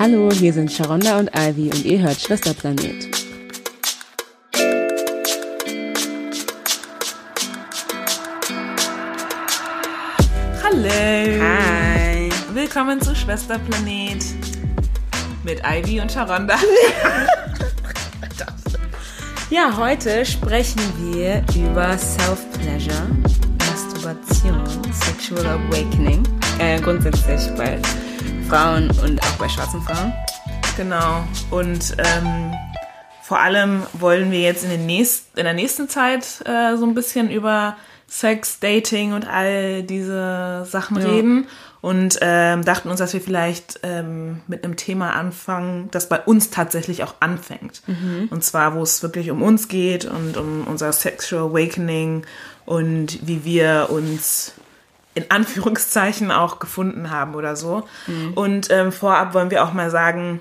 Hallo, hier sind Sharonda und Ivy und ihr hört Schwesterplanet. Hallo. Hi. Willkommen zu Schwesterplanet mit Ivy und Sharonda. Ja, heute sprechen wir über Self-Pleasure, Masturbation, Sexual Awakening. Äh, grundsätzlich bei Frauen und auch bei schwarzen Frauen. Genau. Und ähm, vor allem wollen wir jetzt in, den nächst, in der nächsten Zeit äh, so ein bisschen über Sex, Dating und all diese Sachen Ja. reden. Und ähm, dachten uns, dass wir vielleicht ähm, mit einem Thema anfangen, das bei uns tatsächlich auch anfängt. Und zwar, wo es wirklich um uns geht und um unser Sexual Awakening und wie wir uns in Anführungszeichen auch gefunden haben oder so. Und ähm, vorab wollen wir auch mal sagen,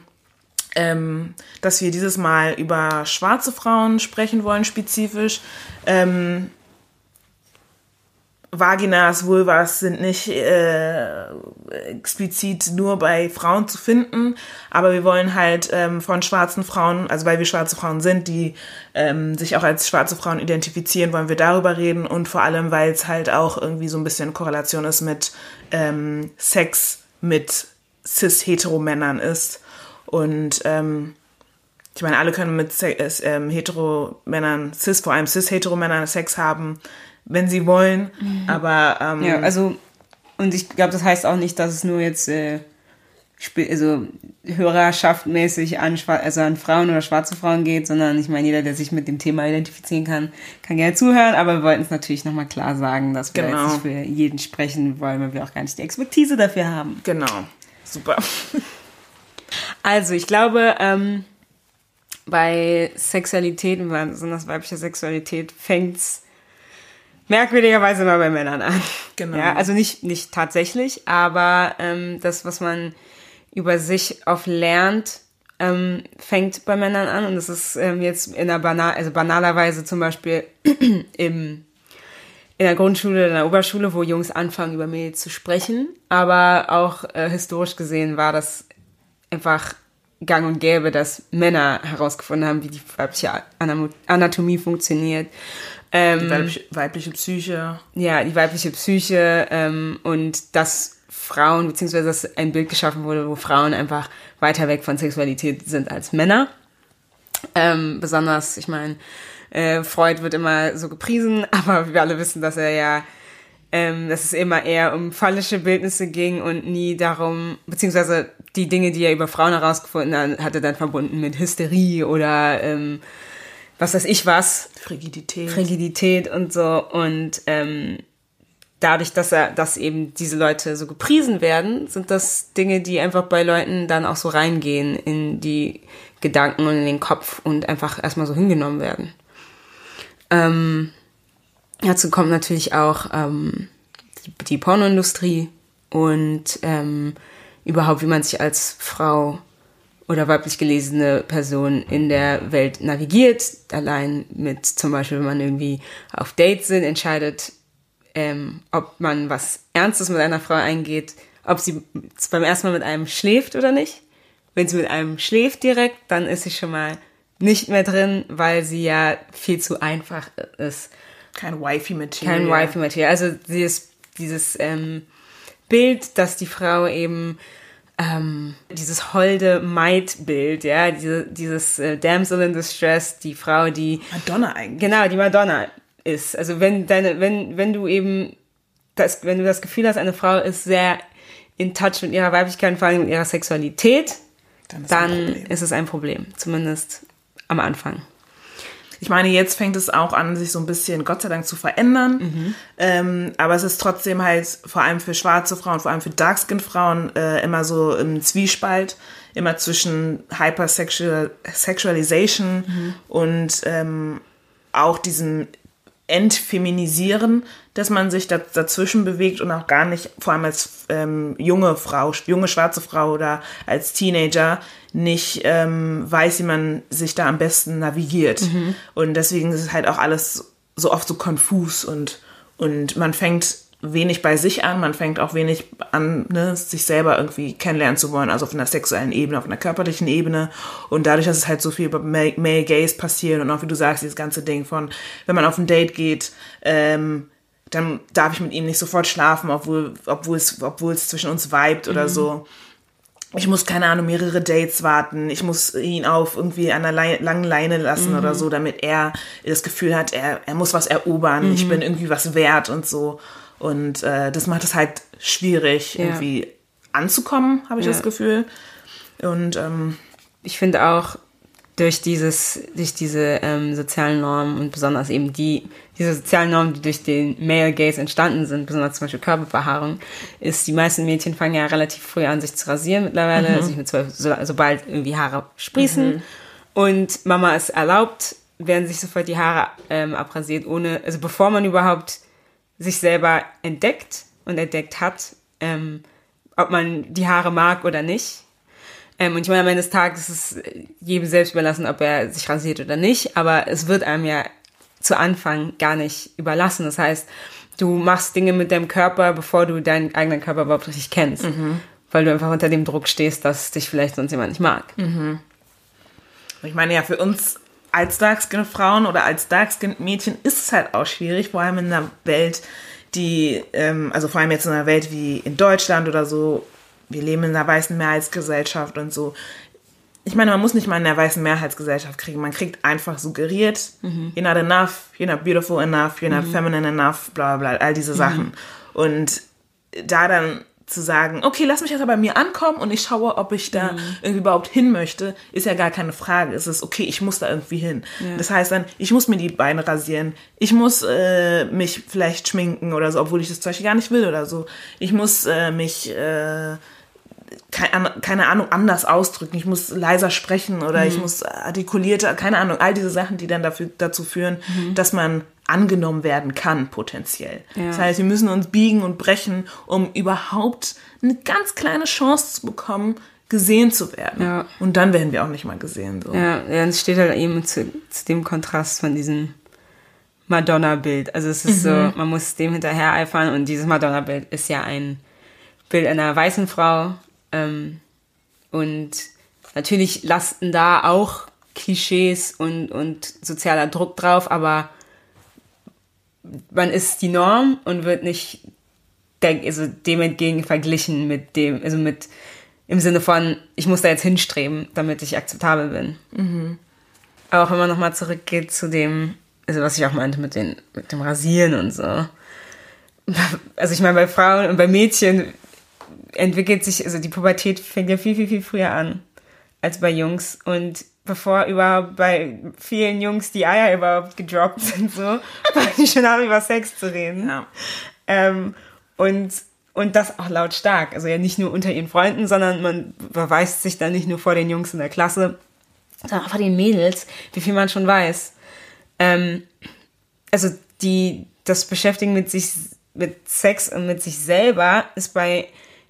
ähm, dass wir dieses Mal über schwarze Frauen sprechen wollen, spezifisch. Ähm, Vaginas, Vulvas sind nicht äh, explizit nur bei Frauen zu finden, aber wir wollen halt ähm, von schwarzen Frauen, also weil wir schwarze Frauen sind, die ähm, sich auch als schwarze Frauen identifizieren, wollen wir darüber reden und vor allem, weil es halt auch irgendwie so ein bisschen Korrelation ist mit ähm, Sex mit cis-hetero-Männern ist. Und ähm, ich meine, alle können mit Se äh, ähm, hetero-Männern, cis, vor allem cis-hetero-Männern Sex haben, wenn sie wollen, aber ähm, Ja, also, und ich glaube, das heißt auch nicht, dass es nur jetzt, äh, also hörerschaftmäßig an, also an Frauen oder schwarze Frauen geht, sondern ich meine, jeder, der sich mit dem Thema identifizieren kann, kann gerne zuhören, aber wir wollten es natürlich nochmal klar sagen, dass wir Genau. jetzt nicht für jeden sprechen wollen, weil wir auch gar nicht die Expertise dafür haben. genau, super. Also, ich glaube, ähm, bei Sexualität, besonders weiblicher Sexualität, fängt's merkwürdigerweise immer bei Männern an. Genau. Ja, also nicht, nicht tatsächlich, aber ähm, das, was man über sich auf lernt, ähm, fängt bei Männern an. Und das ist ähm, jetzt in der banal, also banalerweise zum Beispiel im in der Grundschule, in der Oberschule, wo Jungs anfangen, über Mädels zu sprechen. Aber auch äh, historisch gesehen war das einfach gang und gäbe, dass Männer herausgefunden haben, wie die weibliche Anatomie funktioniert. Ähm, Weibliche, weibliche Psyche. ja, die weibliche Psyche ähm, und dass Frauen, beziehungsweise dass ein Bild geschaffen wurde, wo Frauen einfach weiter weg von Sexualität sind als Männer. Ähm, besonders, ich meine, äh, Freud wird immer so gepriesen, aber wir alle wissen, dass er ja, ähm, dass es immer eher um phallische Bildnisse ging und nie darum, beziehungsweise die Dinge, die er über Frauen herausgefunden hat, hat er dann verbunden mit Hysterie oder ähm, was weiß ich was, Frigidität. Frigidität und so. Und ähm, dadurch, dass er, dass eben diese Leute so gepriesen werden, sind das Dinge, die einfach bei Leuten dann auch so reingehen in die Gedanken und in den Kopf und einfach erstmal so hingenommen werden. Ähm, dazu kommt natürlich auch ähm, die, die Pornoindustrie und ähm, überhaupt, wie man sich als Frau oder weiblich gelesene Person in der Welt navigiert. Allein mit zum Beispiel, wenn man irgendwie auf Dates sind, entscheidet, ähm, ob man was Ernstes mit einer Frau eingeht, ob sie beim ersten Mal mit einem schläft oder nicht. Wenn sie mit einem schläft direkt, dann ist sie schon mal nicht mehr drin, weil sie ja viel zu einfach ist Kein Wifi-Material. kein Wifi-Material. Also dieses, dieses ähm, Bild, dass die Frau eben ähm, dieses holde Maid-Bild, ja, diese, dieses äh, Damsel in Distress, die Frau, die Madonna eigentlich. genau die Madonna ist. Also wenn deine, wenn wenn du eben das, wenn du das Gefühl hast, eine Frau ist sehr in Touch mit ihrer Weiblichkeit, und vor allem mit ihrer Sexualität, Dann ist dann ist es ein Problem, zumindest am Anfang. Ich meine, jetzt fängt es auch an, sich so ein bisschen, Gott sei Dank, zu verändern. Mhm. Ähm, aber es ist trotzdem halt vor allem für schwarze Frauen, vor allem für Darkskin-Frauen äh, immer so im Zwiespalt, immer zwischen Hypersexualization Mhm. und ähm, auch diesem Entfeminisieren, dass man sich da, dazwischen bewegt und auch gar nicht, vor allem als ähm, junge Frau, junge schwarze Frau oder als Teenager, nicht ähm, weiß, wie man sich da am besten navigiert. Und deswegen ist es halt auch alles so oft so konfus und, und man fängt wenig bei sich an, man fängt auch wenig an, ne, sich selber irgendwie kennenlernen zu wollen, also auf einer sexuellen Ebene, auf einer körperlichen Ebene. Und dadurch, dass es halt so viel bei Male Gays passiert und auch wie du sagst, dieses ganze Ding von, wenn man auf ein Date geht, ähm, dann darf ich mit ihm nicht sofort schlafen, obwohl, obwohl es, obwohl es zwischen uns vibet oder mhm. so. Ich muss, keine Ahnung, mehrere Dates warten. Ich muss ihn auf irgendwie einer langen Leine lassen mhm. oder so, damit er das Gefühl hat, er, er muss was erobern. Mhm. Ich bin irgendwie was wert und so. Und äh, das macht es halt schwierig, ja. irgendwie anzukommen, habe ich ja. das Gefühl. Und ähm, ich finde auch durch dieses, durch diese ähm, sozialen Normen und besonders eben die, diese sozialen Normen, die durch den Male Gaze entstanden sind, besonders zum Beispiel Körperbehaarung, ist, die meisten Mädchen fangen ja relativ früh an, sich zu rasieren mittlerweile, mhm. also mit zwölf, so, sobald irgendwie Haare sprießen. Mhm. Und Mama ist erlaubt, werden sich sofort die Haare ähm, abrasiert, ohne, also bevor man überhaupt sich selber entdeckt und entdeckt hat, ähm, ob man die Haare mag oder nicht. Ähm, und ich meine, am Ende des Tages ist es jedem selbst überlassen, ob er sich rasiert oder nicht, aber es wird einem ja zu Anfang gar nicht überlassen. Das heißt, du machst Dinge mit deinem Körper, bevor du deinen eigenen Körper überhaupt richtig kennst. Mhm. Weil du einfach unter dem Druck stehst, dass dich vielleicht sonst jemand nicht mag. Mhm. Ich meine ja, für uns als Darkskin-Frauen oder als Darkskin-Mädchen ist es halt auch schwierig, vor allem in einer Welt, die, ähm, also vor allem jetzt in einer Welt wie in Deutschland oder so, wir leben in einer weißen Mehrheitsgesellschaft und so. Ich meine, man muss nicht mal in einer weißen Mehrheitsgesellschaft kriegen. Man kriegt einfach suggeriert, mhm. you're not enough, you're not beautiful enough, you're not mhm. feminine enough, bla bla, all diese Sachen. Mhm. Und da dann zu sagen, okay, lass mich jetzt bei mir ankommen und ich schaue, ob ich da mhm. irgendwie überhaupt hin möchte, ist ja gar keine Frage. Es ist okay, ich muss da irgendwie hin. Ja. Das heißt dann, ich muss mir die Beine rasieren, ich muss äh, mich vielleicht schminken oder so, obwohl ich das Beispiel gar nicht will oder so. Ich muss äh, mich äh, keine, Ahnung, anders ausdrücken. Ich muss leiser sprechen oder mhm. ich muss artikulierter, keine Ahnung, all diese Sachen, die dann dafür, dazu führen, mhm. dass man angenommen werden kann, potenziell. Ja. Das heißt, wir müssen uns biegen und brechen, um überhaupt eine ganz kleine Chance zu bekommen, gesehen zu werden. Ja. Und dann werden wir auch nicht mal gesehen. So. Ja, ja es steht halt eben zu, zu dem Kontrast von diesem Madonna-Bild. Also es ist mhm. so, man muss dem hinterher eifern und dieses Madonna-Bild ist ja ein Bild einer weißen Frau. Ähm, und natürlich lasten da auch Klischees und, und sozialer Druck drauf, aber man ist die Norm und wird nicht also dem entgegen verglichen mit dem, also mit im Sinne von, ich muss da jetzt hinstreben, damit ich akzeptabel bin. Mhm. Aber auch wenn man nochmal zurückgeht zu dem, also was ich auch meinte mit, den, mit dem Rasieren und so. Also ich meine, bei Frauen und bei Mädchen entwickelt sich, also die Pubertät fängt ja viel, viel, viel früher an als bei Jungs. Und bevor überhaupt bei vielen Jungs die Eier überhaupt gedroppt sind, so, weil die schon haben, über Sex zu reden. Ja. Ähm, und, und das auch lautstark. Also ja nicht nur unter ihren Freunden, sondern man beweist sich dann nicht nur vor den Jungs in der Klasse, sondern auch vor den Mädels, wie viel man schon weiß. Ähm, also die, das Beschäftigen mit sich, mit Sex und mit sich selber ist bei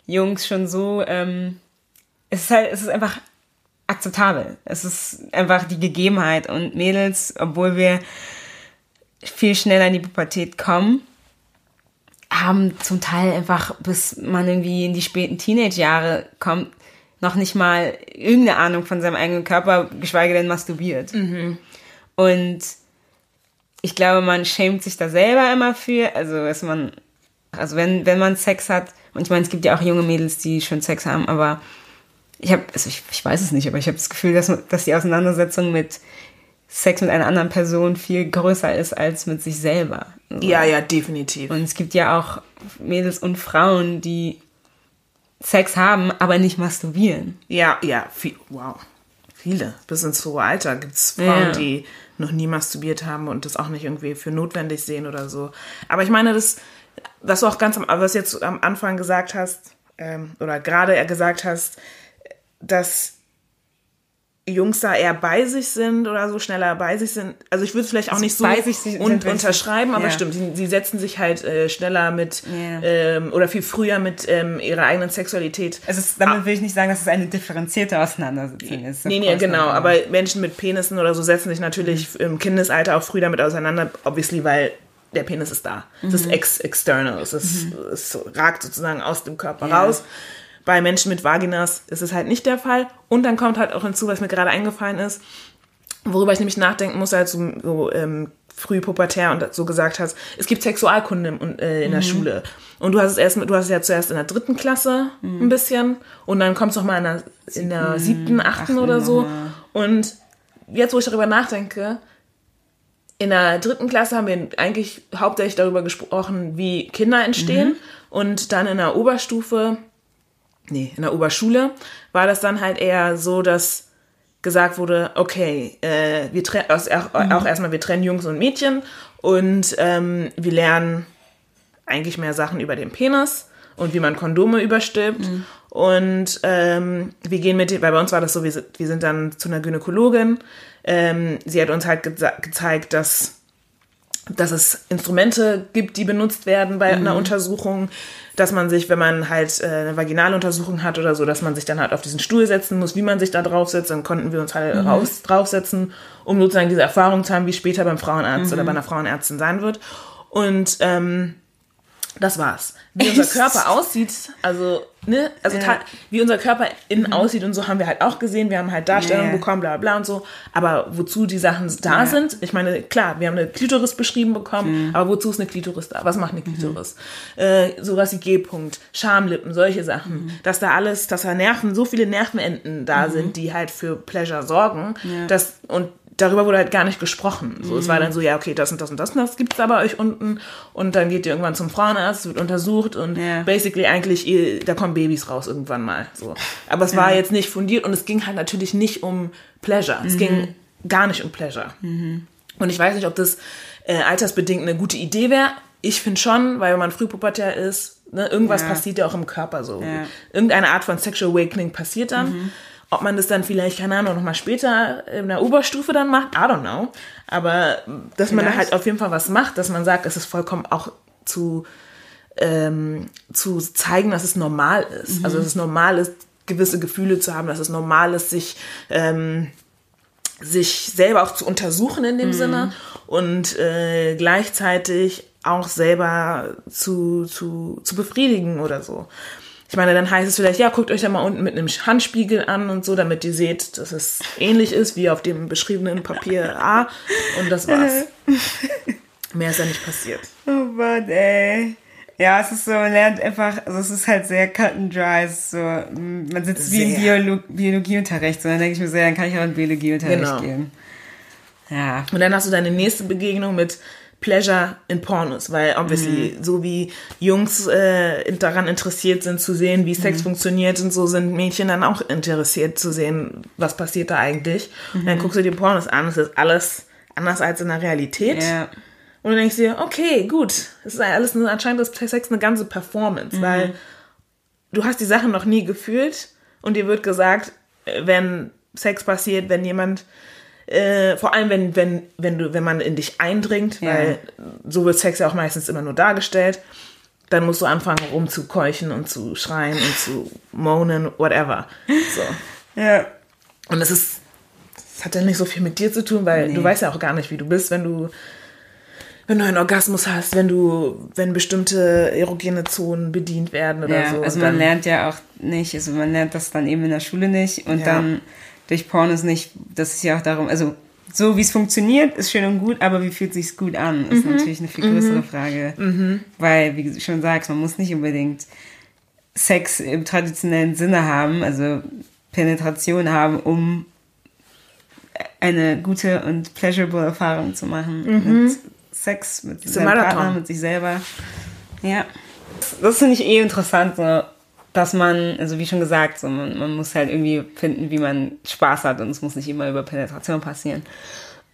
Jungs schon so, ähm, es ist halt, es ist einfach akzeptabel. Es ist einfach die Gegebenheit. Und Mädels, obwohl wir viel schneller in die Pubertät kommen, haben zum Teil einfach, bis man irgendwie in die späten Teenage-Jahre kommt, noch nicht mal irgendeine Ahnung von seinem eigenen Körper, geschweige denn masturbiert. Mhm. Und ich glaube, man schämt sich da selber immer für. Also, dass man, also wenn, wenn man Sex hat, und ich meine, es gibt ja auch junge Mädels, die schon Sex haben, aber ich habe, also ich, ich weiß es nicht, aber ich habe das Gefühl, dass, dass die Auseinandersetzung mit Sex mit einer anderen Person viel größer ist als mit sich selber. Also ja, ja, definitiv. Und es gibt ja auch Mädels und Frauen, die Sex haben, aber nicht masturbieren. Ja, ja, viel, wow. Viele. Bis ins hohe Alter gibt es Frauen, ja. die noch nie masturbiert haben und das auch nicht irgendwie für notwendig sehen oder so. Aber ich meine, das, was du auch ganz am, was jetzt am Anfang gesagt hast, ähm, oder gerade gesagt hast, dass Jungs da eher bei sich sind oder so schneller bei sich sind. Also ich würde es vielleicht auch also nicht so und unterschreiben, aber ja. stimmt, sie, sie, setzen sich halt äh, schneller mit ja. ähm, oder viel früher mit ähm, ihrer eigenen Sexualität. Also es, damit will ich nicht sagen, dass es eine differenzierte Auseinandersetzung ist. Nee, nee, genau. Aber Menschen mit Penissen oder so setzen sich natürlich mhm. im Kindesalter auch früh damit auseinander, obviously, weil der Penis ist da. Es ist ex external, es, ist, es ragt sozusagen aus dem Körper Ja. raus. Bei Menschen mit Vaginas ist es halt nicht der Fall. Und dann kommt halt auch hinzu, was mir gerade eingefallen ist, worüber ich nämlich nachdenken muss, als du so ähm, früh pubertär und so gesagt hast, es gibt Sexualkunde im, äh, in der Schule. Und du hast es erst, du hast es ja zuerst in der dritten Klasse ein bisschen und dann kommst du noch mal in der, in der siebten, achten achten oder so. mal. Und jetzt, wo ich darüber nachdenke, in der dritten Klasse haben wir eigentlich hauptsächlich darüber gesprochen, wie Kinder entstehen. Und dann in der Oberstufe, nee, in der Oberschule, war das dann halt eher so, dass gesagt wurde, okay, äh, wir trennen also auch, auch erstmal, wir trennen Jungs und Mädchen und ähm, wir lernen eigentlich mehr Sachen über den Penis und wie man Kondome überstülpt. Und ähm, wir gehen mit, weil bei uns war das so, wir sind dann zu einer Gynäkologin. Ähm, sie hat uns halt geza- gezeigt, dass, dass es Instrumente gibt, die benutzt werden bei einer Untersuchung, dass man sich, wenn man halt äh, eine Vaginaluntersuchung hat oder so, dass man sich dann halt auf diesen Stuhl setzen muss, wie man sich da draufsetzt. Dann konnten wir uns halt raus, draufsetzen, um sozusagen diese Erfahrung zu haben, wie später beim Frauenarzt oder bei einer Frauenärztin sein wird. Und ähm, das war's. Wie unser? Körper aussieht, also, ne, also ta- wie unser Körper innen aussieht und so haben wir halt auch gesehen. Wir haben halt Darstellungen Ja, ja. bekommen, bla bla und so. Aber wozu die Sachen da sind, ich meine, klar, wir haben eine Klitoris beschrieben bekommen, aber wozu ist eine Klitoris da? Was macht eine Klitoris? Äh, sowas wie G-Punkt, Schamlippen, solche Sachen. Dass da alles, dass da Nerven, so viele Nervenenden da sind, die halt für Pleasure sorgen. dass, und darüber wurde halt gar nicht gesprochen. So, es war dann so, ja, okay, das und das und das und das gibt's da bei euch unten. Und dann geht ihr irgendwann zum Frauenarzt, wird untersucht und Ja. basically eigentlich, ihr, da kommen Babys raus irgendwann mal. So. Aber es war jetzt nicht fundiert und es ging halt natürlich nicht um Pleasure. Es ging gar nicht um Pleasure. Und ich weiß nicht, ob das äh, altersbedingt eine gute Idee wäre. Ich finde schon, weil wenn man frühpubertär ist, ne, irgendwas Ja. passiert ja auch im Körper so. Ja. Irgendeine Art von Sexual Awakening passiert dann. Ob man das dann vielleicht, keine Ahnung, nochmal später in der Oberstufe dann macht, I don't know. Aber dass man da Vielleicht. halt auf jeden Fall was macht, dass man sagt, es ist vollkommen auch zu, ähm, zu zeigen, dass es normal ist. Also dass es normal ist, gewisse Gefühle zu haben, dass es normal ist, sich ähm, sich selber auch zu untersuchen in dem Sinne und äh, gleichzeitig auch selber zu, zu, zu befriedigen oder so. Ich meine, dann heißt es vielleicht, ja, guckt euch ja mal unten mit einem Handspiegel an und so, damit ihr seht, dass es ähnlich ist wie auf dem beschriebenen Papier A. Und das war's. Mehr ist ja nicht passiert. Oh Mann, ey. Ja, es ist so, man lernt einfach, also es ist halt sehr cut and dry, es ist so, man sitzt wie im Sehr. Biolo Biologieunterricht, so dann denke ich mir so, ja, dann kann ich auch in Biologieunterricht Genau. gehen. Ja. Und dann hast du deine nächste Begegnung mit Pleasure in Pornos, weil obviously so wie Jungs äh, daran interessiert sind zu sehen, wie Sex funktioniert und so sind Mädchen dann auch interessiert zu sehen, was passiert da eigentlich. Und dann guckst du dir Pornos an, es ist alles anders als in der Realität. Ja. Und du denkst dir, okay, gut, es ist alles eine, anscheinend ist Sex eine ganze Performance, weil du hast die Sachen noch nie gefühlt und dir wird gesagt, äh, wenn Sex passiert, wenn jemand äh, vor allem wenn, wenn, wenn du, wenn man in dich eindringt, Ja. weil so wird Sex ja auch meistens immer nur dargestellt, dann musst du anfangen rumzukeuchen und zu schreien und zu moanen, whatever. So. Ja. Und es ist, es hat ja nicht so viel mit dir zu tun, weil Nee. du weißt ja auch gar nicht, wie du bist, wenn du, wenn du einen Orgasmus hast, wenn du, wenn bestimmte erogene Zonen bedient werden oder Ja, so. also man lernt ja auch nicht, also man lernt das dann eben in der Schule nicht und Ja. dann durch Pornos nicht, das ist ja auch darum, also so wie es funktioniert, ist schön und gut, aber wie fühlt sich's gut an, ist natürlich eine viel größere Frage. Weil, wie du schon sagst, man muss nicht unbedingt Sex im traditionellen Sinne haben, also Penetration haben, um eine gute und pleasurable Erfahrung zu machen mit Sex, mit ein seinem. Partner, mit sich selber. Ja. Das finde ich eh interessant, so, dass man, also wie schon gesagt, so, man, man muss halt irgendwie finden, wie man Spaß hat und es muss nicht immer über Penetration passieren.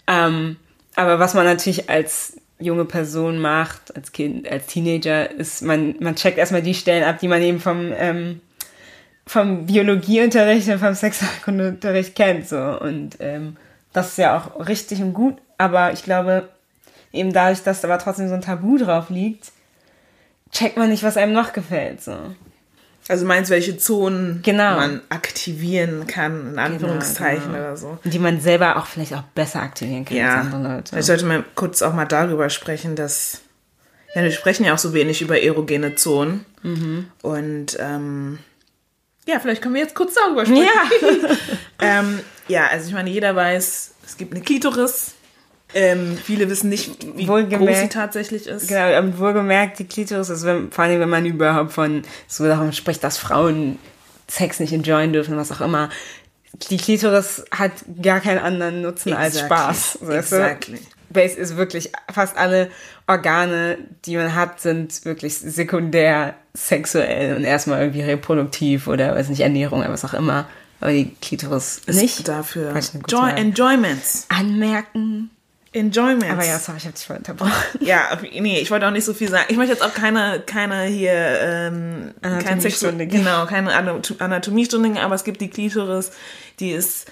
Ähm, aber was man natürlich als junge Person macht, als Kind, als Teenager, ist, man, man checkt erstmal die Stellen ab, die man eben vom, ähm, vom Biologieunterricht und vom Sexualkundeunterricht kennt, so. Und, ähm, das ist ja auch richtig und gut, aber ich glaube, eben dadurch, dass da aber trotzdem so ein Tabu drauf liegt, checkt man nicht, was einem noch gefällt, so. Also meinst du, welche Zonen Genau. man aktivieren kann, in Anführungszeichen genau. oder so? Die man selber auch vielleicht auch besser aktivieren kann Ja, als andere Leute. ich sollte mal kurz auch mal darüber sprechen, dass Ja, wir sprechen ja auch so wenig über erogene Zonen. Und ähm, ja, vielleicht können wir jetzt kurz darüber sprechen. Ja. ähm, ja, also ich meine, jeder weiß, es gibt eine Klitoris. Ähm, viele wissen nicht, wie Wohlgemerkt. groß sie tatsächlich ist. Genau, aber wohlgemerkt, die Klitoris ist, wenn, vor allem, wenn man überhaupt von so davon spricht, dass Frauen Sex nicht enjoyen dürfen, was auch immer. Die Klitoris hat gar keinen anderen Nutzen als Exactly. Spaß. Weißt? Exactly. Base ist wirklich, fast alle Organe, die man hat, sind wirklich sekundär sexuell und erstmal irgendwie reproduktiv oder, weiß nicht, Ernährung oder was auch immer. Aber die Klitoris Ist nicht. dafür Enjoyments. anmerken. Enjoyments. Aber ja, sorry, ich hab dich voll unterbrochen. Ja, nee, ich wollte auch nicht so viel sagen. Ich möchte jetzt auch keine, keine hier, ähm, Anatomiestunde. genau, keine Anat- Anatomiestunde, aber es gibt die Klitoris, die ist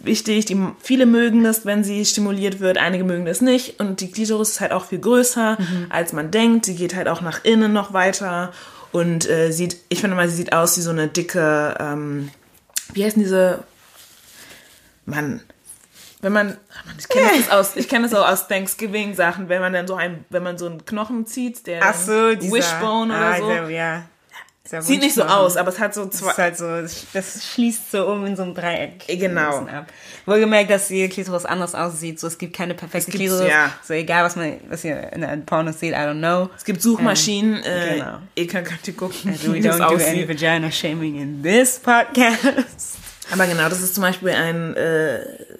wichtig. Die, viele mögen das, wenn sie stimuliert wird, einige mögen das nicht. Und die Klitoris ist halt auch viel größer, als man denkt. Sie geht halt auch nach innen noch weiter und äh, sieht, ich finde mal, sie sieht aus wie so eine dicke, ähm, wie heißen diese, Mann, wenn man, ich kenne das aus, ich kenne das auch aus Thanksgiving-Sachen, wenn man dann so ein, wenn man so einen Knochen zieht, der so, dieser, Wishbone oder ah, so. Der, ja. Sieht nicht so aus, aber es hat so Das zwei. ist halt so, das schließt so um in so einem Dreieck. Genau. ein Ab. Wohlgemerkt, dass die Klitoris anders aussieht. So, es gibt keine perfekte gibt's, Klitoris. ja. So, egal, was man, was ihr in der Pornos seht, I don't know. Es gibt Suchmaschinen, äh, genau. ihr könnt, könnt ihr gucken, Also, we wie das don't do any vagina shaming in this podcast. Aber genau, das ist zum Beispiel ein, äh,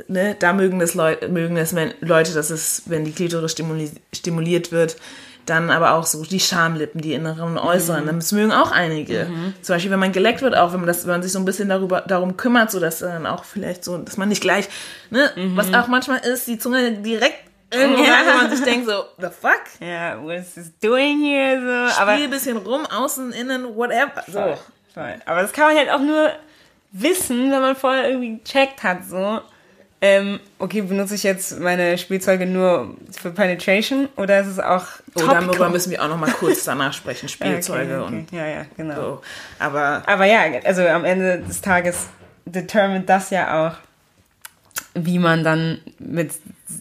ne, da mögen das, Leu mögen das Leute, dass es, wenn die Klitoris stimuli stimuliert wird, dann aber auch so die Schamlippen, die inneren und äußeren, das mögen auch einige. Zum Beispiel, wenn man geleckt wird, auch wenn man, das, wenn man sich so ein bisschen darüber, darum kümmert, so dass dann auch vielleicht so, dass man nicht gleich, ne, was auch manchmal ist, die Zunge direkt irgendwo Ja. rein, wo man sich denkt so, the fuck? Ja, what's this doing here? So, aber, Spiel ein bisschen rum, außen, innen, whatever. So. Voll. Aber das kann man halt auch nur wissen, wenn man vorher irgendwie gecheckt hat, so. Ähm, okay, benutze ich jetzt meine Spielzeuge nur für Penetration oder ist es auch Oh, topical? darüber müssen wir auch noch mal kurz danach sprechen, Ja, okay, Spielzeuge okay. und Ja, ja, genau. so. Aber Aber ja, also am Ende des Tages determined das ja auch, wie man dann mit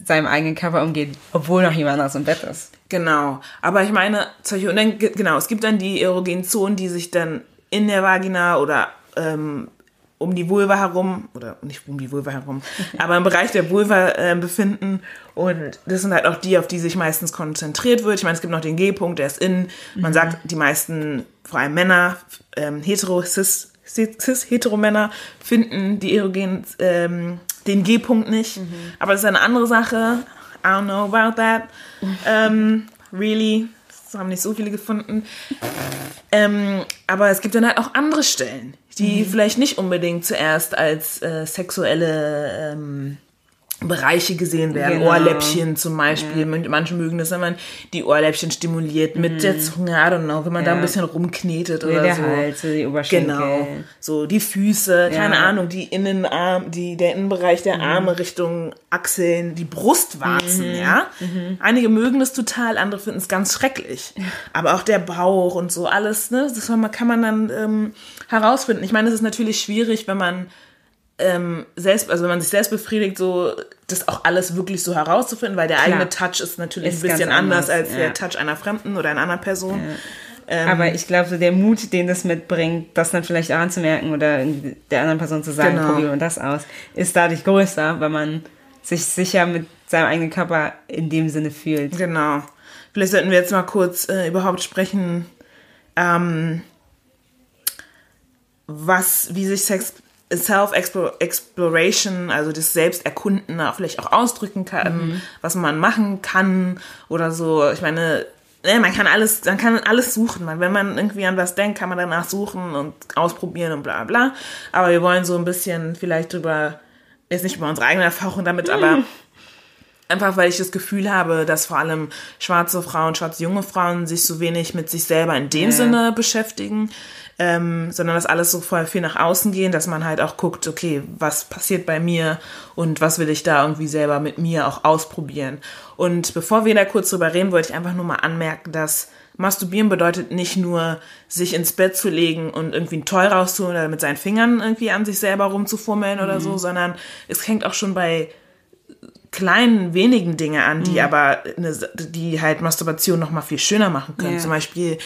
seinem eigenen Körper umgeht, obwohl noch jemand anderes im Bett ist. Genau, aber ich meine, und dann, ge- genau, es gibt dann die erogenen Zonen, die sich dann in der Vagina oder ähm, um die Vulva herum, oder nicht um die Vulva herum, aber im Bereich der Vulva äh, befinden. Und das sind halt auch die, auf die sich meistens konzentriert wird. Ich meine, es gibt noch den G-Punkt, der ist innen. Man sagt, die meisten, vor allem Männer, ähm, hetero, cis, cis, cis hetero Männer, finden die erogenen, ähm, den G-Punkt nicht. Aber das ist eine andere Sache. I don't know about that. Ähm, really. Das haben nicht so viele gefunden. Ähm, aber es gibt dann halt auch andere Stellen, die vielleicht nicht unbedingt zuerst als äh, sexuelle ähm, Bereiche gesehen werden. Genau. Ohrläppchen zum Beispiel. Manche mögen das, wenn man die Ohrläppchen stimuliert mit der Zunge, I don't know, wenn man da ein Ja. bisschen rumknetet oder der so. Hals, die Oberschenkel. Genau. So die Füße, keine Ja. Ahnung, die Innenarm, die, der Innenbereich der Arme Richtung Achseln, die Brustwarzen, ja. Einige mögen das total, andere finden es ganz schrecklich. Aber auch der Bauch und so alles, ne, das kann man, kann man dann ähm, herausfinden. Ich meine, es ist natürlich schwierig, wenn man ähm, selbst, also wenn man sich selbst befriedigt, so das auch alles wirklich so herauszufinden, weil der eigene Touch ist natürlich Ist ein bisschen anders als ja. der Touch einer Fremden oder einer anderen Person. Ähm, Aber ich glaube, so der Mut, den das mitbringt, das dann vielleicht auch anzumerken oder der anderen Person zu sagen, Genau. probieren wir das aus, ist dadurch größer, weil man sich sicher mit seinem eigenen Körper in dem Sinne fühlt. Genau. Vielleicht sollten wir jetzt mal kurz äh, überhaupt sprechen, ähm, was, wie sich Sex, Self-Exploration, also das Selbsterkunden vielleicht auch ausdrücken kann, was man machen kann oder so. Ich meine, ne, man kann alles, man kann alles suchen. Man, wenn man irgendwie an was denkt, kann man danach suchen und ausprobieren und bla bla. Aber wir wollen so ein bisschen vielleicht drüber, jetzt nicht über unsere eigene Erfahrung damit, aber Einfach weil ich das Gefühl habe, dass vor allem schwarze Frauen, schwarze junge Frauen sich so wenig mit sich selber in dem Ja. Sinne beschäftigen, ähm, sondern dass alles so voll viel nach außen gehen, dass man halt auch guckt, okay, was passiert bei mir und was will ich da irgendwie selber mit mir auch ausprobieren. Und bevor wir da kurz drüber reden, wollte ich einfach nur mal anmerken, dass Masturbieren bedeutet nicht nur, sich ins Bett zu legen und irgendwie ein Toy rauszuholen oder mit seinen Fingern irgendwie an sich selber rumzufummeln oder so, sondern es hängt auch schon bei kleinen, wenigen Dinge an, die aber, eine, die halt Masturbation noch mal viel schöner machen können. Ja. Zum Beispiel,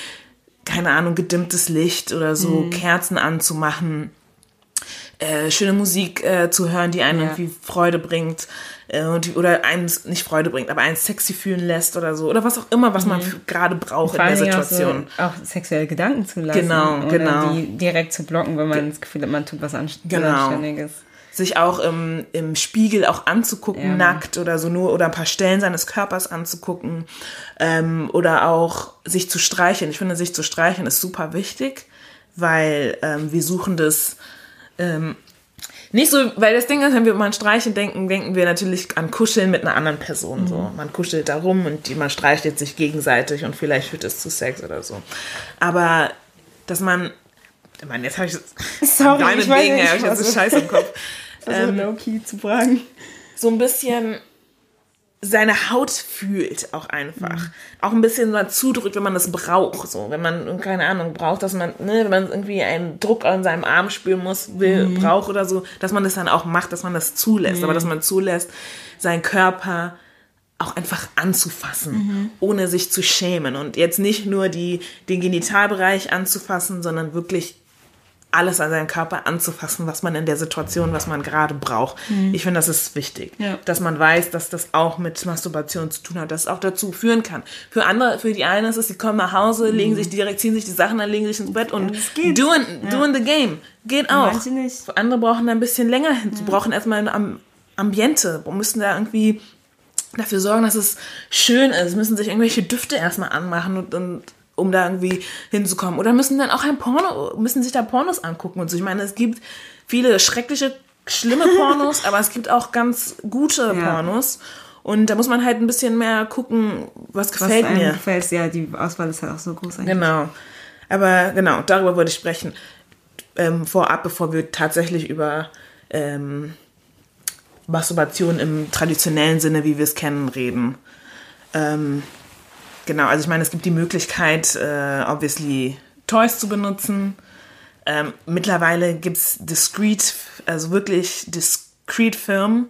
keine Ahnung, gedimmtes Licht oder so, Kerzen anzumachen, äh, schöne Musik äh, zu hören, die einem Ja. irgendwie Freude bringt äh, und oder einem nicht Freude bringt, aber einen sexy fühlen lässt oder so oder was auch immer, was man f- gerade braucht in der Situation. Auch, so, auch sexuelle Gedanken zu lassen. Genau, oder genau. Die direkt zu blocken, wenn man das Gefühl hat, man tut was Anst Genau. Anständiges. Sich auch im, im Spiegel auch anzugucken, Ja. nackt oder so nur oder ein paar Stellen seines Körpers anzugucken ähm, oder auch sich zu streicheln. Ich finde, sich zu streicheln ist super wichtig, weil ähm, wir suchen das ähm, nicht so, weil das Ding ist, wenn wir mal an Streicheln denken, denken wir natürlich an Kuscheln mit einer anderen Person. So, man kuschelt da rum und die, man streichelt sich gegenseitig und vielleicht führt es zu Sex oder so. Aber dass man, ich meine, jetzt habe ich Sorry, ich weiß nicht, habe ich jetzt so Scheiß im Kopf. Also low-key zu fragen. so ein bisschen seine Haut fühlt auch einfach. Auch ein bisschen mal zudrückt, wenn man das braucht. So, wenn man, keine Ahnung, braucht, dass man, ne, wenn man irgendwie einen Druck an seinem Arm spüren muss, will, braucht oder so, dass man das dann auch macht, dass man das zulässt. Aber dass man zulässt, seinen Körper auch einfach anzufassen, ohne sich zu schämen. Und jetzt nicht nur die, den Genitalbereich anzufassen, sondern wirklich alles an seinem Körper anzufassen, was man in der Situation, was man gerade braucht. Ich finde, das ist wichtig, Ja. dass man weiß, dass das auch mit Masturbation zu tun hat, dass es auch dazu führen kann. Für andere, für die einen ist es, sie kommen nach Hause, legen sich direkt, ziehen sich die Sachen an, legen sich ins Bett und geht. doing, doing the game. Geht auch. Manche nicht. Für andere brauchen da ein bisschen länger hin. Sie brauchen erstmal ein Am Ambiente, müssen da irgendwie dafür sorgen, dass es schön ist, müssen sich irgendwelche Düfte erstmal anmachen und, und um da irgendwie hinzukommen. Oder müssen dann auch ein Porno, müssen sich da Pornos angucken und so. Ich meine, es gibt viele schreckliche, schlimme Pornos, aber es gibt auch ganz gute Ja. Pornos. Und da muss man halt ein bisschen mehr gucken, was Was gefällt einem mir. gefällt, ja, die Auswahl ist halt auch so groß eigentlich. Genau. Aber genau, darüber wollte ich sprechen. Ähm, vorab, bevor wir tatsächlich über ähm, Masturbation im traditionellen Sinne, wie wir es kennen, reden. Ähm, genau, also ich meine, es gibt die Möglichkeit, äh, obviously Toys zu benutzen. Ähm, mittlerweile gibt es discreet, also wirklich discreet Firmen,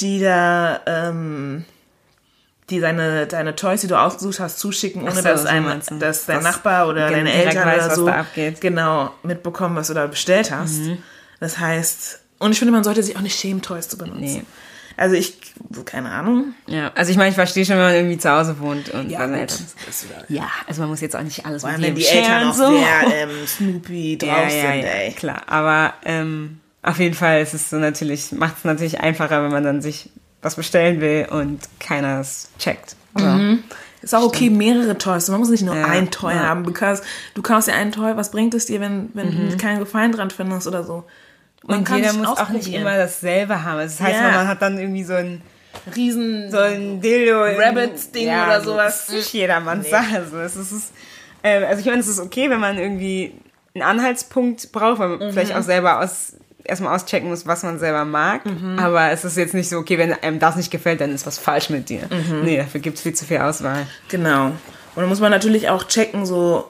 die da ähm, die deine, deine Toys, die du ausgesucht hast, zuschicken, ohne so, dass, ein, dass dein Was Nachbar oder gen- deine Eltern weiß, oder so genau mitbekommen, was du da bestellt hast. Das heißt, und ich finde, man sollte sich auch nicht schämen, Toys zu benutzen. Nee. Also ich, keine Ahnung. Ja, also ich meine, ich verstehe schon, wenn man irgendwie zu Hause wohnt und bei seinen. Eltern ist. Ja, also man muss jetzt auch nicht alles Vor mit allem, wenn jedem die Eltern auch so. sehr ähm, Snoopy drauf ja, ja, sind, ja, ey. klar. Aber ähm, auf jeden Fall ist es so natürlich, macht es natürlich einfacher, wenn man dann sich was bestellen will und keiner es checkt. Oder? Ist auch okay, mehrere Toys. Man muss nicht nur Ja, ein Toy ja. haben, because du kaufst ja einen Toy, was bringt es dir, wenn, wenn du keinen Gefallen dran findest oder so? Man Und jeder muss auch nicht immer dasselbe haben. Also das heißt, Ja. man hat dann irgendwie so ein riesen so ein Dildo in- Rabbits-Ding oder sowas. Das ist nicht jedermanns Sache. Also, es ist, ähm, also ich meine, es ist okay, wenn man irgendwie einen Anhaltspunkt braucht, weil man Mhm. vielleicht auch selber aus, erstmal auschecken muss, was man selber mag. Mhm. Aber es ist jetzt nicht so, okay, wenn einem das nicht gefällt, dann ist was falsch mit dir. Mhm. Nee, dafür gibt es viel zu viel Auswahl. Genau. Und dann muss man natürlich auch checken, so,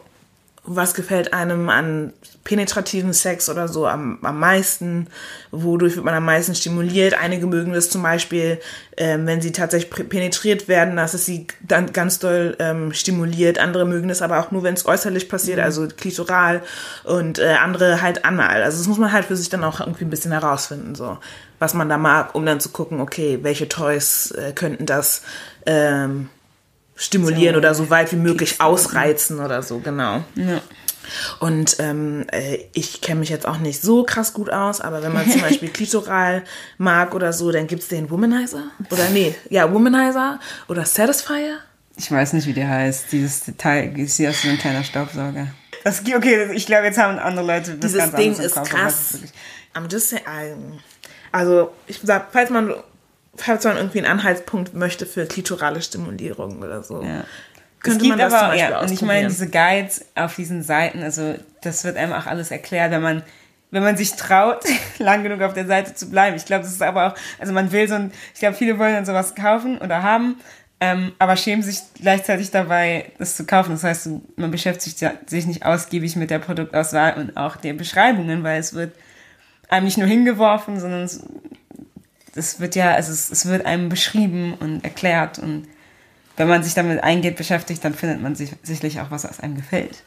was gefällt einem an penetrativen Sex oder so am, am meisten, wodurch wird man am meisten stimuliert. Einige mögen das zum Beispiel, ähm, wenn sie tatsächlich penetriert werden, dass es sie dann ganz doll ähm, stimuliert. Andere mögen es aber auch nur, wenn es äußerlich passiert, also klitoral und äh, andere halt anal. Also das muss man halt für sich dann auch irgendwie ein bisschen herausfinden, so was man da mag, um dann zu gucken, okay, welche Toys äh, könnten das ähm, stimulieren So, oder so weit wie möglich ausreizen oder so, genau. Ja. Und ähm, äh, ich kenne mich jetzt auch nicht so krass gut aus, aber wenn man zum Beispiel Klitoral mag oder so, dann gibt's den Womanizer. Oder nee, ja, Womanizer oder Satisfier. Ich weiß nicht, wie der heißt. Dieses Detail ist hier so ein kleiner Staubsauger. Das, okay, ich glaube, jetzt haben andere Leute das Dieses ganz Ding ist Kopf, krass. I'm just saying, also ich sag, falls man falls man irgendwie einen Anhaltspunkt möchte für klitorale Stimulierung oder so, Ja. könnte es gibt man das aber, zum Beispiel ja, und ich meine, diese Guides auf diesen Seiten, also das wird einem auch alles erklärt, wenn man, wenn man sich traut, lang genug auf der Seite zu bleiben. Ich glaube, das ist aber auch, also man will so ein, ich glaube, viele wollen dann sowas kaufen oder haben, ähm, aber schämen sich gleichzeitig dabei, das zu kaufen. Das heißt, man beschäftigt sich nicht ausgiebig mit der Produktauswahl und auch den Beschreibungen, weil es wird einem nicht nur hingeworfen, sondern es das wird ja, also es, es wird einem beschrieben und erklärt und wenn man sich damit eingeht, beschäftigt, dann findet man sich sicherlich auch was, was einem gefällt.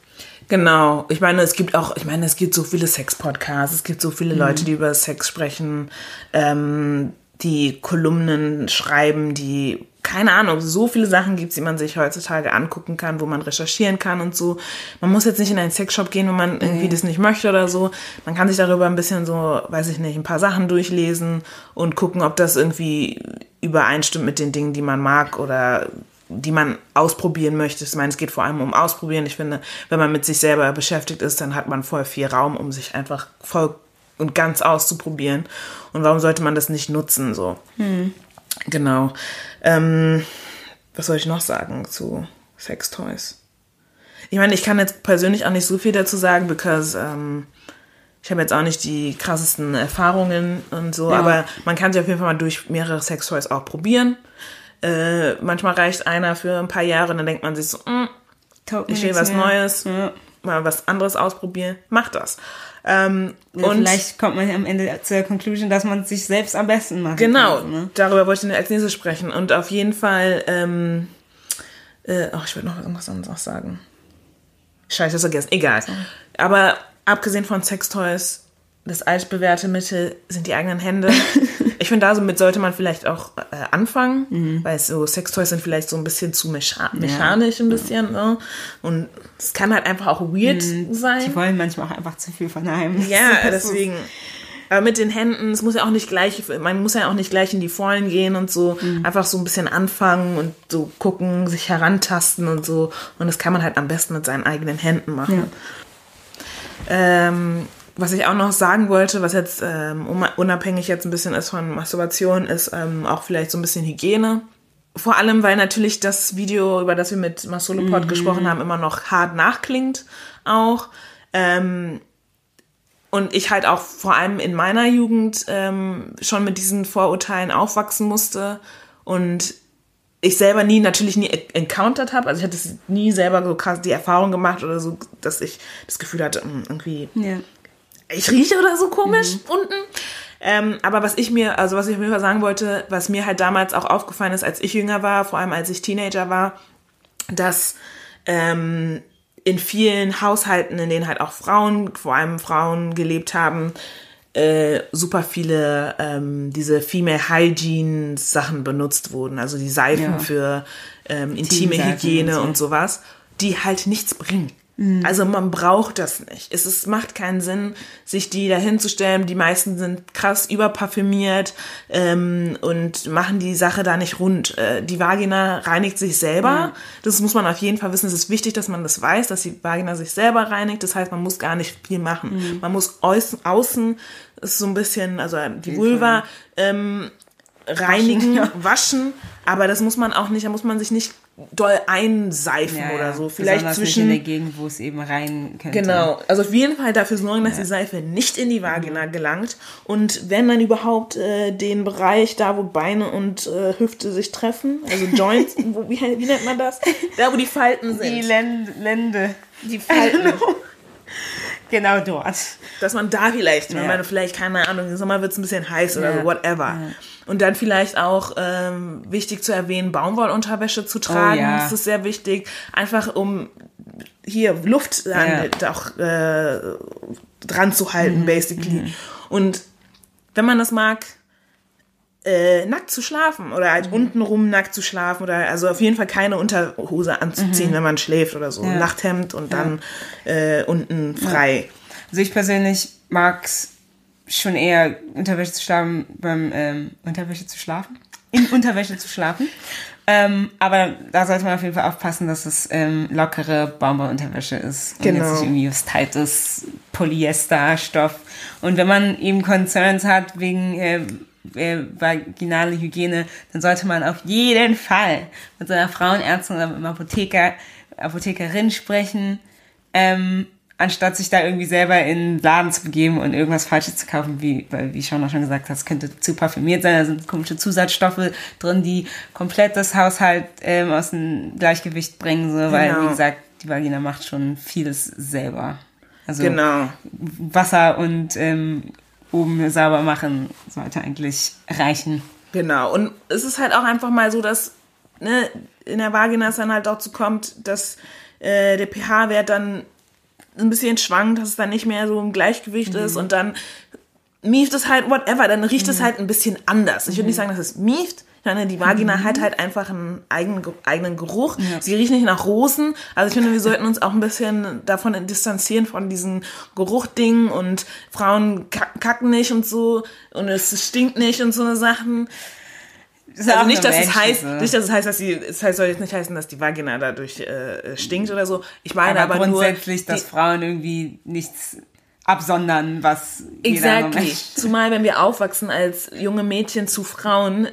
Genau. Ich meine, es gibt auch, ich meine, es gibt so viele Sex-Podcasts, es gibt so viele Mhm. Leute, die über Sex sprechen, ähm, die Kolumnen schreiben, die, keine Ahnung, so viele Sachen gibt die man sich heutzutage angucken kann, wo man recherchieren kann und so. Man muss jetzt nicht in einen Sexshop gehen, wenn man irgendwie das nicht möchte oder so. Man kann sich darüber ein bisschen so, weiß ich nicht, ein paar Sachen durchlesen und gucken, ob das irgendwie übereinstimmt mit den Dingen, die man mag oder die man ausprobieren möchte. Ich meine, es geht vor allem um Ausprobieren. Ich finde, wenn man mit sich selber beschäftigt ist, dann hat man voll viel Raum, um sich einfach voll und ganz auszuprobieren. Und warum sollte man das nicht nutzen? So. Genau. Ähm, was soll ich noch sagen zu Sextoys? Ich meine, ich kann jetzt persönlich auch nicht so viel dazu sagen, because ähm, ich habe jetzt auch nicht die krassesten Erfahrungen und so, Ja. aber man kann sich auf jeden Fall mal durch mehrere Sextoys auch probieren. Äh, manchmal reicht einer für ein paar Jahre und dann denkt man sich so, mm, ich will was mehr. Neues, Ja. Mal was anderes ausprobieren, mach das. Ähm, Ja, und vielleicht kommt man am Ende zur Conclusion, dass man sich selbst am besten macht. Genau, Ne? darüber wollte ich als nächstes sprechen. Und auf jeden Fall, ähm, äh, oh, ich würde noch was anderes noch sagen. Scheiße, das vergessen. Egal. Aber abgesehen von Sextoys, das altbewährte Mittel sind die eigenen Hände. ich finde, damit sollte man vielleicht auch äh, anfangen, Mhm. weil so Sextoys sind vielleicht so ein bisschen zu mecha mechanisch ein bisschen. Ne? Und es kann halt einfach auch weird sein. Mhm. Die wollen manchmal auch einfach zu viel von einem. Ja, deswegen. Aber mit den Händen, es muss ja auch nicht gleich, man muss ja auch nicht gleich in die Vollen gehen und so. Mhm. Einfach so ein bisschen anfangen und so gucken, sich herantasten und so. Und das kann man halt am besten mit seinen eigenen Händen machen. Ähm, was ich auch noch sagen wollte, was jetzt ähm, unabhängig jetzt ein bisschen ist von Masturbation, ist ähm, auch vielleicht so ein bisschen Hygiene. Vor allem, weil natürlich das Video, über das wir mit Masolopod gesprochen haben, immer noch hart nachklingt auch. Ähm, und ich halt auch vor allem in meiner Jugend ähm, schon mit diesen Vorurteilen aufwachsen musste und ich selber nie natürlich nie encountered habe. Also ich hatte nie selber so krass die Erfahrung gemacht oder so, dass ich das Gefühl hatte, mm, irgendwie Ja. Ich rieche oder so komisch unten. Ähm, aber was ich mir, also was ich Fall sagen wollte, was mir halt damals auch aufgefallen ist, als ich jünger war, vor allem als ich Teenager war, dass ähm, in vielen Haushalten, in denen halt auch Frauen, vor allem Frauen gelebt haben, äh, super viele ähm, diese Female Hygiene Sachen benutzt wurden, also die Seifen Ja. für ähm, intime Hygiene und so. und sowas, die halt nichts bringen. Also man braucht das nicht. Es ist, macht keinen Sinn, sich die da hinzustellen. Die meisten sind krass überparfümiert ähm, und machen die Sache da nicht rund. Äh, die Vagina reinigt sich selber. Das muss man auf jeden Fall wissen. Es ist wichtig, dass man das weiß, dass die Vagina sich selber reinigt. Das heißt, man muss gar nicht viel machen. Man muss außen, außen ist so ein bisschen, also die Vulva ähm, reinigen, ja. waschen, aber das muss man auch nicht, da muss man sich nicht doll einseifen Ja, oder ja. so. Vielleicht zwischen in der Gegend, wo es eben rein könnte. Genau, also auf jeden Fall dafür sorgen, dass die Seife nicht in die Vagina gelangt und wenn dann überhaupt äh, den Bereich, da wo Beine und äh, Hüfte sich treffen, also Joints, wo, wie, wie nennt man das? Da wo die Falten Die sind. Lend Lände. Die Falten. Genau dort. Dass man da vielleicht, wenn Ja. man vielleicht, keine Ahnung, im Sommer wird es ein bisschen heiß oder Ja. so, whatever. Und dann vielleicht auch ähm, wichtig zu erwähnen, Baumwollunterwäsche zu tragen. Oh ja. Das ist sehr wichtig. Einfach um hier Luft an, auch äh, dran zu halten, Mhm. basically. Und wenn man das mag, äh, nackt zu schlafen oder Mhm. halt untenrum nackt zu schlafen oder also auf jeden Fall keine Unterhose anzuziehen, wenn man schläft oder so. Mhm. Ja. Nachthemd und dann äh, unten frei. Also ich persönlich mag es schon eher Unterwäsche zu schlafen, beim ähm, Unterwäsche zu schlafen, in Unterwäsche zu schlafen. Ähm, aber da sollte man auf jeden Fall aufpassen, dass es ähm, lockere Baumwollunterwäsche ist und Genau. jetzt nicht irgendwie was tightes Polyesterstoff. Und wenn man eben Concerns hat wegen äh, äh, vaginale Hygiene, dann sollte man auf jeden Fall mit seiner Frauenärztin oder mit einem Apotheker, Apothekerin sprechen, ähm, anstatt sich da irgendwie selber in den Laden zu begeben und irgendwas Falsches zu kaufen, wie, weil, wie Sean auch schon gesagt hat, es könnte zu parfümiert sein, da sind komische Zusatzstoffe drin, die komplett das Haushalt ähm, aus dem Gleichgewicht bringen, so, weil, Genau. wie gesagt, die Vagina macht schon vieles selber. Also Genau. Wasser und ähm, oben sauber machen sollte eigentlich reichen. Genau. Und es ist halt auch einfach mal so, dass ne, in der Vagina es dann halt dazu kommt, dass äh, der pH-Wert dann ein bisschen schwankt, dass es dann nicht mehr so im Gleichgewicht mhm. ist und dann mieft es halt whatever, dann riecht mhm. es halt ein bisschen anders. Ich würde nicht mhm. sagen, dass es mieft, meine, die Vagina mhm. hat halt einfach einen eigenen, eigenen Geruch. Ja. Sie riecht nicht nach Rosen. Also ich finde, wir sollten uns auch ein bisschen davon distanzieren von diesen Geruchdingen und Frauen kacken nicht und so und es stinkt nicht und so eine Sachen. Also nicht, dass es heißt, nicht, dass es heißt, dass die, es heißt, soll jetzt nicht heißen, dass die Vagina dadurch äh, stinkt oder so. Ich meine aber, aber grundsätzlich, nur, dass Frauen irgendwie nichts absondern, was exactly. Zumal wenn wir aufwachsen als junge Mädchen zu Frauen,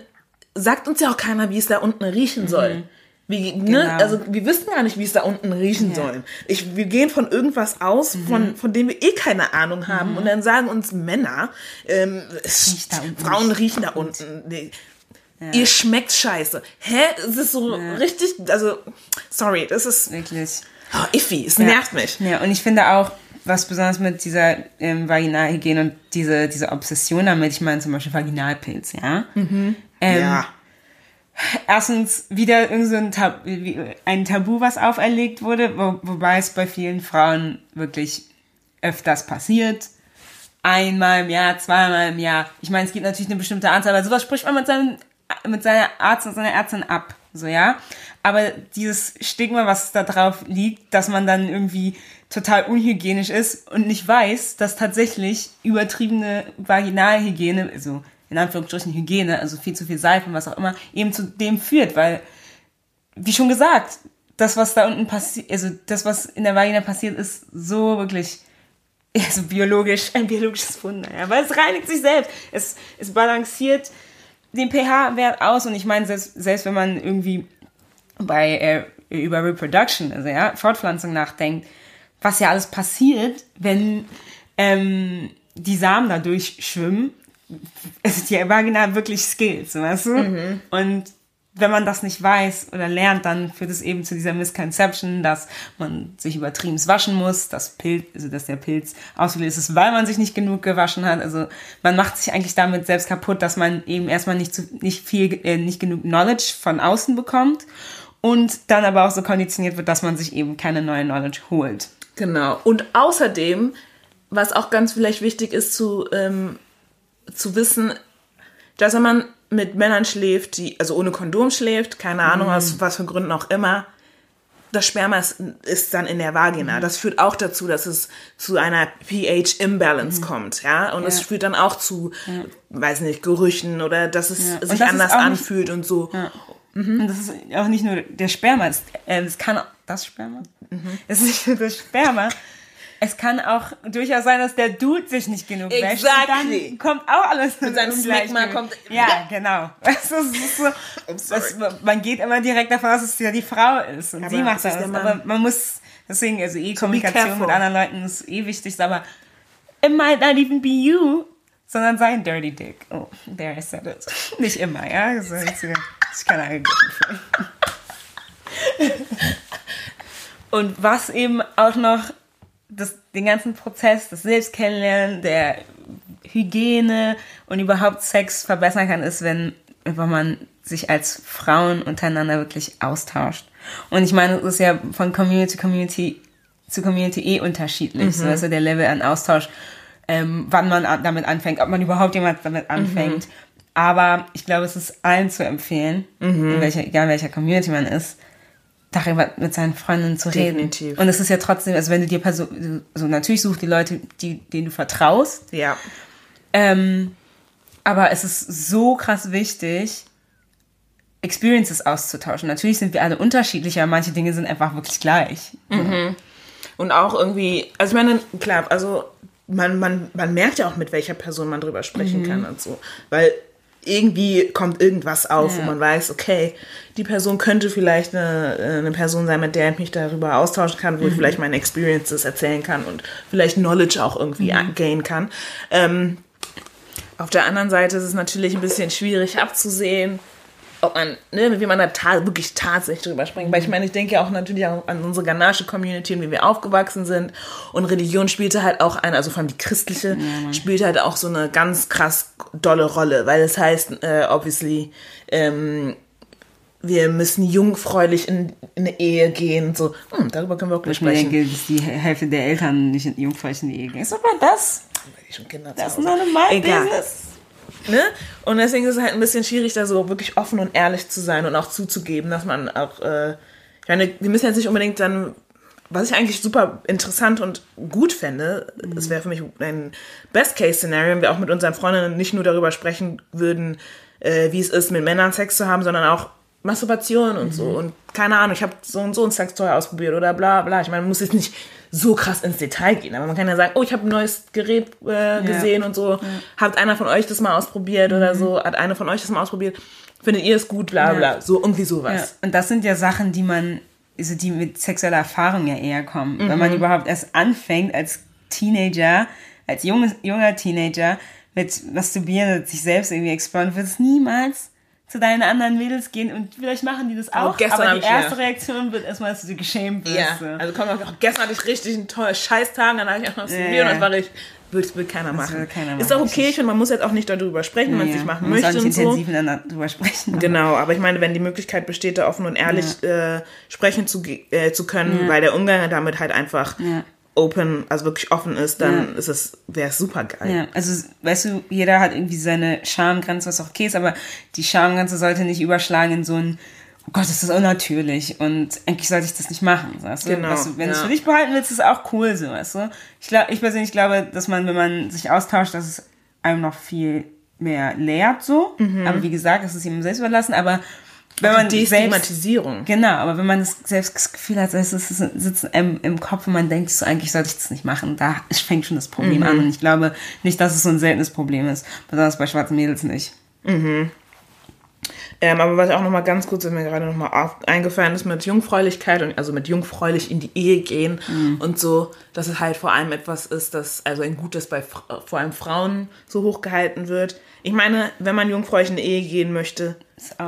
sagt uns ja auch keiner, wie es da unten riechen soll. Mhm. Wie, ne? Genau. Also wir wissen gar nicht, wie es da unten riechen ja. soll. Ich, wir gehen von irgendwas aus, mhm. von, von dem wir eh keine Ahnung haben. Mhm. Und dann sagen uns Männer, ähm, Frauen riechen da unten. Nee. Ja. Ihr schmeckt scheiße. Hä? Es ist so ja. richtig, also, sorry, das ist wirklich oh, iffy. Es nervt mich. Ja, und ich finde auch, was besonders mit dieser ähm, Vaginalhygiene und diese, diese Obsession damit, ich meine zum Beispiel Vaginalpilz, ja. Mhm. Ähm, ja. Erstens wieder irgend so ein, Tab ein Tabu, was auferlegt wurde, wo, wobei es bei vielen Frauen wirklich öfters passiert. Einmal im Jahr, zweimal im Jahr. Ich meine, es gibt natürlich eine bestimmte Anzahl, aber sowas spricht man mit, seinem, mit seiner Arzt und seiner Ärztin ab. So, ja. Aber dieses Stigma, was da drauf liegt, dass man dann irgendwie total unhygienisch ist und nicht weiß, dass tatsächlich übertriebene Vaginalhygiene, also in Anführungsstrichen Hygiene, also viel zu viel Seife und was auch immer, eben zu dem führt, weil, wie schon gesagt, das, was da unten passiert, also das, was in der Vagina passiert, ist so wirklich, also biologisch, ein biologisches Wunder, ja, weil es reinigt sich selbst, es, es balanciert den pH-Wert aus und ich meine, selbst, selbst wenn man irgendwie bei, äh, über Reproduction, also ja, Fortpflanzung nachdenkt, was ja alles passiert, wenn ähm, die Samen da durchschwimmen es ist ja Vagina wirklich Skills, weißt du? Mhm. Und wenn man das nicht weiß oder lernt, dann führt es eben zu dieser Misconception, dass man sich übertrieben waschen muss, dass Pilz, also dass der Pilz ausgelöst ist, weil man sich nicht genug gewaschen hat. Also man macht sich eigentlich damit selbst kaputt, dass man eben erstmal nicht zu, nicht viel, äh, nicht genug Knowledge von außen bekommt und dann aber auch so konditioniert wird, dass man sich eben keine neue Knowledge holt. Genau. Und außerdem, was auch ganz vielleicht wichtig ist zu ähm, zu wissen, dass wenn man mit Männern schläft, die, also ohne Kondom schläft, keine Ahnung, mhm. aus was für Gründen auch immer, das Sperma ist, ist dann in der Vagina. Mhm. Das führt auch dazu, dass es zu einer pH-Imbalance mhm. kommt, ja. Und es führt dann auch zu, ja. weiß nicht, Gerüchen oder dass es ja. sich das anders anfühlt und so. Mhm. Und das ist auch nicht nur der Sperma, es, äh, kann das Sperma? Mhm. Es ist nicht nur das Sperma, es kann auch durchaus sein, dass der Dude sich nicht genug exactly. wäscht. dann kommt auch alles Und sein Smegma kommt. Ja, genau. Das ist so, das, man geht immer direkt davon aus, dass es ja die Frau ist und aber sie macht das. Aber man muss, deswegen, also eh Kommunikation mit anderen Leuten ist eh wichtig, aber it might not even be you, sondern sein Dirty Dick. Oh, there I said it. Nicht immer, ja? Also, ich kann angegriffen Und was eben auch noch das, den ganzen Prozess, das Selbstkennenlernen, der Hygiene und überhaupt Sex verbessern kann, ist, wenn, wenn man sich als Frauen untereinander wirklich austauscht. Und ich meine, es ist ja von Community zu Community zu Community eh unterschiedlich. Mhm. So, also der Level an Austausch, ähm, wann man damit anfängt, ob man überhaupt jemand damit anfängt. Mhm. Aber ich glaube, es ist allen zu empfehlen, mhm. in welcher, egal welcher Community man ist, darüber mit seinen Freundinnen zu Definitiv. reden. Und es ist ja trotzdem, also wenn du dir Person, also natürlich such die Leute, die, denen du vertraust. Ja. Ähm, aber es ist so krass wichtig, Experiences auszutauschen. Natürlich sind wir alle unterschiedlich, aber manche Dinge sind einfach wirklich gleich. Mhm. Und auch irgendwie, also ich meine, klar, also man, man, man merkt ja auch, mit welcher Person man drüber sprechen mhm. kann und so. Weil irgendwie kommt irgendwas auf, ja. wo man weiß, okay, die Person könnte vielleicht eine, eine Person sein, mit der ich mich darüber austauschen kann, wo mhm. ich vielleicht meine Experiences erzählen kann und vielleicht Knowledge auch irgendwie mhm. gain kann. Ähm, auf der anderen Seite ist es natürlich ein bisschen schwierig abzusehen, ob man, ne, wie man da ta wirklich tatsächlich drüber sprechen. Mhm. Weil ich meine, ich denke auch natürlich auch an unsere ghanaische Community und wie wir aufgewachsen sind. Und Religion spielte halt auch eine, also vor allem die christliche, ja, spielte halt auch so eine ganz krass dolle Rolle. Weil es das heißt, äh, obviously, ähm, wir müssen jungfräulich in, in eine Ehe gehen. So, hm, darüber können wir auch gleich sprechen. Ich denke, dass die Hälfte der Eltern nicht in jungfräulich in die Ehe gehen. Ist aber das? Das ist normal Business. Ne? Und deswegen ist es halt ein bisschen schwierig, da so wirklich offen und ehrlich zu sein und auch zuzugeben, dass man auch, äh, ich meine, wir müssen jetzt nicht unbedingt dann, was ich eigentlich super interessant und gut fände, mhm. das wäre für mich ein Best-Case-Szenario, wenn wir auch mit unseren Freundinnen nicht nur darüber sprechen würden, äh, wie es ist, mit Männern Sex zu haben, sondern auch Masturbation und mhm. so. Und keine Ahnung, ich habe so und so ein Sextoy ausprobiert oder bla bla. Ich meine, man muss jetzt nicht so krass ins Detail gehen, aber man kann ja sagen, oh, ich habe ein neues Gerät äh, gesehen ja. und so. Ja. Habt einer von euch das mal ausprobiert mhm. oder so? Hat einer von euch das mal ausprobiert? Findet ihr es gut? Bla bla. Ja. So irgendwie sowas. Und das sind ja Sachen, die man, also die mit sexueller Erfahrung ja eher kommen. Mhm. Wenn man überhaupt erst anfängt als Teenager, als junges, junger Teenager mit Masturbieren, sich selbst irgendwie exploren, wird es niemals zu deinen anderen Mädels gehen und vielleicht machen die das auch. Oh, aber die erste ja. Reaktion wird erstmal, dass du geschämt wirst. Ja, also komm, auch, gestern hatte ich richtig einen tollen Scheißtag, dann habe ich auch noch ja, ja. und das war ich will, will keiner. Will keiner machen. Ist auch okay, ich finde, man muss jetzt auch nicht darüber sprechen, wenn man es nicht machen man möchte. Man nicht intensiv so. darüber sprechen. Genau, aber ich meine, wenn die Möglichkeit besteht, da offen und ehrlich äh, sprechen zu, äh, zu können, weil der Umgang damit halt einfach open, also wirklich offen ist, dann ja. ist es, wäre es super geil. Ja, also weißt du, jeder hat irgendwie seine Schamgrenze, was auch okay ist, aber die Schamgrenze sollte nicht überschlagen in so ein, oh Gott, das ist unnatürlich und eigentlich sollte ich das nicht machen, weißt du? Genau, weißt du wenn ja. du es für dich behalten willst, ist es auch cool so, weißt du? Ich, glaub, ich persönlich glaube, dass man, wenn man sich austauscht, dass es einem noch viel mehr lehrt so, mhm. aber wie gesagt, das ist ihm selbst überlassen, aber wenn man Destigmatisierung. Selbst, genau, aber wenn man das selbst das Gefühl hat, es sitzt im, im Kopf und man denkt so, eigentlich sollte ich das nicht machen, da fängt schon das Problem mhm. an. Und ich glaube nicht, dass es so ein seltenes Problem ist, besonders bei schwarzen Mädels nicht. Mhm. Ähm, aber was auch noch mal ganz kurz, ist mir gerade noch mal eingefallen ist mit Jungfräulichkeit und also mit jungfräulich in die Ehe gehen mhm. und so, dass es halt vor allem etwas ist, das also ein Gutes bei vor allem Frauen so hochgehalten wird. Ich meine, wenn man jungfräulich in die Ehe gehen möchte,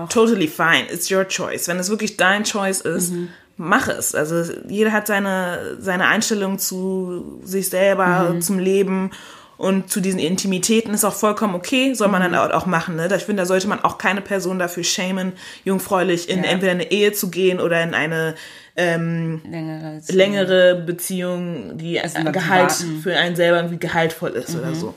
totally fine. It's your choice. Wenn es wirklich dein Choice ist, mhm. mach es. Also jeder hat seine, seine Einstellung zu sich selber, mhm. zum Leben und zu diesen Intimitäten ist auch vollkommen okay, soll man dann mhm. auch machen. Ne? Ich finde, da sollte man auch keine Person dafür schämen, jungfräulich in ja. entweder eine Ehe zu gehen oder in eine ähm, längere, längere Beziehung, die also Gehalt für einen selber irgendwie gehaltvoll ist mhm. oder so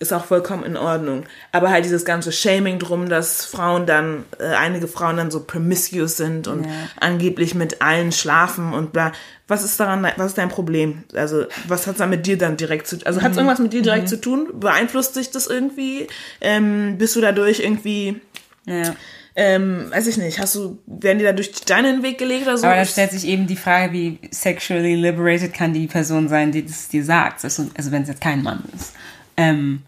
ist auch vollkommen in Ordnung. Aber halt dieses ganze Shaming drum, dass Frauen dann, äh, einige Frauen dann so promiscuous sind und ja. angeblich mit allen schlafen und bla. Was ist daran, was ist dein Problem? Also, was hat's dann mit dir dann direkt zu tun? Also, mhm. hat's irgendwas mit dir direkt mhm. zu tun? Beeinflusst sich das irgendwie? Ähm, bist du dadurch irgendwie, ja. ähm, weiß ich nicht, hast du, werden die dadurch deinen Weg gelegt oder so? Aber da stellt sich eben die Frage, wie sexually liberated kann die Person sein, die das dir sagt? Also, also wenn es jetzt kein Mann ist. Ähm,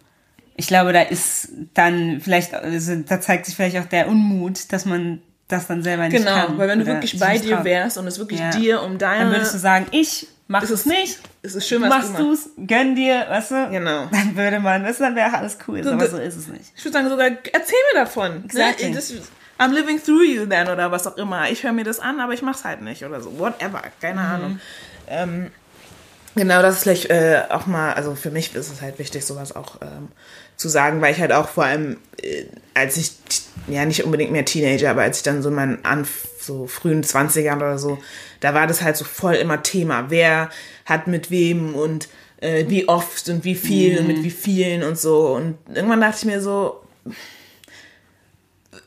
ich glaube, da ist dann vielleicht, also da zeigt sich vielleicht auch der Unmut, dass man das dann selber nicht genau, kann. Genau, weil wenn du wirklich bei dir traut. wärst und es wirklich ja. dir um deine... Dann würdest du sagen, ich mach es nicht. Es ist schön, was machst du machst. gönn dir, weißt du? Genau. Dann würde man, das dann wäre alles cool, so, aber so ist es nicht. Ich würde sagen sogar, erzähl mir davon. Ne? Exactly. Ne? Das, I'm living through you then oder was auch immer. Ich höre mir das an, aber ich mach's halt nicht oder so. Whatever, keine mhm. Ahnung. Ähm, Genau, das ist vielleicht äh, auch mal, also für mich ist es halt wichtig, sowas auch ähm, zu sagen, weil ich halt auch vor allem, äh, als ich, ja nicht unbedingt mehr Teenager, aber als ich dann so in meinen Anf so frühen 20ern oder so, da war das halt so voll immer Thema. Wer hat mit wem und äh, wie oft und wie viel mhm. und mit mhm. wie vielen und so. Und irgendwann dachte ich mir so,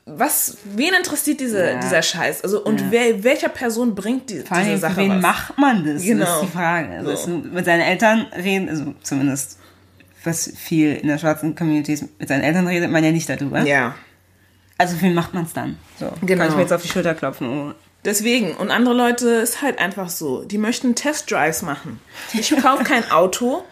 was, wen interessiert diese, ja. dieser Scheiß? Also, und ja. wer, welcher Person bringt die, Vor diese Sache wen was? macht man das? Genau. Das ist die Frage. Also, so. mit seinen Eltern reden, also zumindest was viel in der schwarzen Community mit seinen Eltern redet man ja nicht darüber. Ja. Also, wen macht man es dann? So, genau. kann ich mir jetzt auf die Schulter klopfen. Oh. Deswegen, und andere Leute ist halt einfach so, die möchten Testdrives machen. Ich kaufe kein Auto,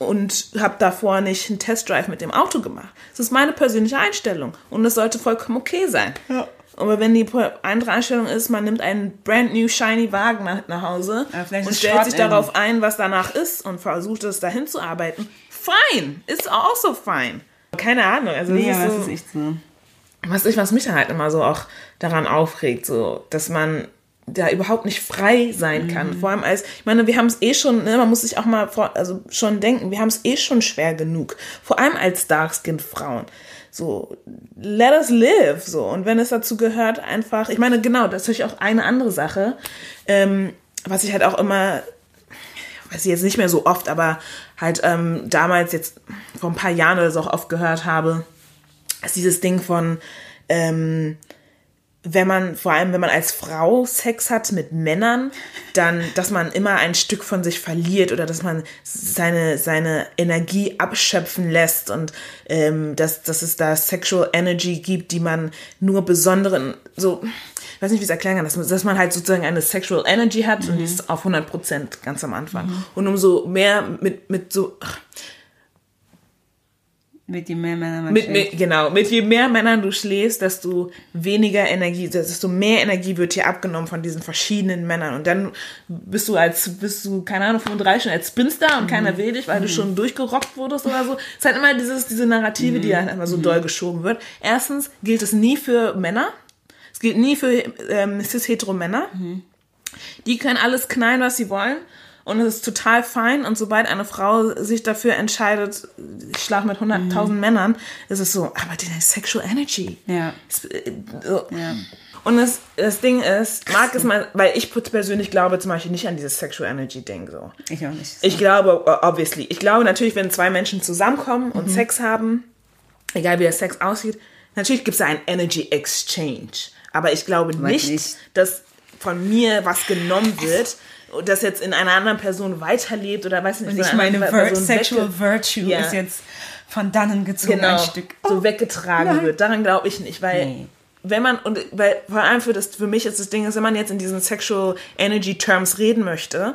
und habe davor nicht einen Testdrive mit dem Auto gemacht. Das ist meine persönliche Einstellung und das sollte vollkommen okay sein. Ja. Aber wenn die andere Einstellung ist, man nimmt einen brand new shiny Wagen nach, nach Hause und stellt sich darauf ein, was danach ist und versucht es dahin zu arbeiten, fine, ist auch so fine. Keine Ahnung. Also nee, das ist, so, ist echt so. was ich, was mich halt immer so auch daran aufregt, so, dass man da überhaupt nicht frei sein kann. Mhm. Vor allem als, ich meine, wir haben es eh schon, ne, man muss sich auch mal vor, also schon denken, wir haben es eh schon schwer genug. Vor allem als Dark-Skinned-Frauen. So, let us live, so. Und wenn es dazu gehört, einfach, ich meine, genau, das ist natürlich auch eine andere Sache, ähm, was ich halt auch immer, weiß ich jetzt nicht mehr so oft, aber halt ähm, damals jetzt vor ein paar Jahren oder so auch oft gehört habe, ist dieses Ding von, ähm, wenn man, vor allem wenn man als Frau Sex hat mit Männern, dann, dass man immer ein Stück von sich verliert oder dass man seine, seine Energie abschöpfen lässt und ähm, dass, dass es da Sexual Energy gibt, die man nur besonderen, so, ich weiß nicht, wie ich es erklären kann, dass man, dass man halt sozusagen eine Sexual Energy hat und die ist auf 100 Prozent ganz am Anfang. Und umso mehr mit, mit so, Mit je mehr Männer man mit, schläft. mit, genau, mit je mehr Männern du schläfst, desto weniger Energie, desto mehr Energie wird dir abgenommen von diesen verschiedenen Männern. Und dann bist du als, bist du, keine Ahnung, 35 schon als Spinster und keiner will dich, weil du schon durchgerockt wurdest oder so. Es ist halt immer dieses, diese Narrative, die halt immer so doll geschoben wird. Erstens gilt es nie für Männer. Es gilt nie für ähm, cis-hetero-Männer. Die können alles knallen, was sie wollen. Und es ist total fein. Und sobald eine Frau sich dafür entscheidet, ich schlafe mit 100.000 Männern, ist es so, aber die Sexual Energy. Ja. Äh, so. Ja. Und das, das Ding ist, mag es mal, weil ich persönlich glaube zum Beispiel nicht an dieses Sexual Energy Ding so. Ich auch nicht. Ich glaube, obviously, ich glaube natürlich, wenn zwei Menschen zusammenkommen und Sex haben, egal wie der Sex aussieht, natürlich gibt es da einen Energy Exchange. Aber ich glaube nicht, nicht. dass von mir was genommen wird, und das jetzt in einer anderen Person weiterlebt oder weiß nicht. Und ich meine, Person Sexual Virtue Ja. ist jetzt von dannen gezogen genau, ein Stück. so weggetragen nein. wird. Daran glaube ich nicht, weil Nee. wenn man und weil vor allem für das für mich ist das Ding, ist, wenn man jetzt in diesen Sexual Energy Terms reden möchte,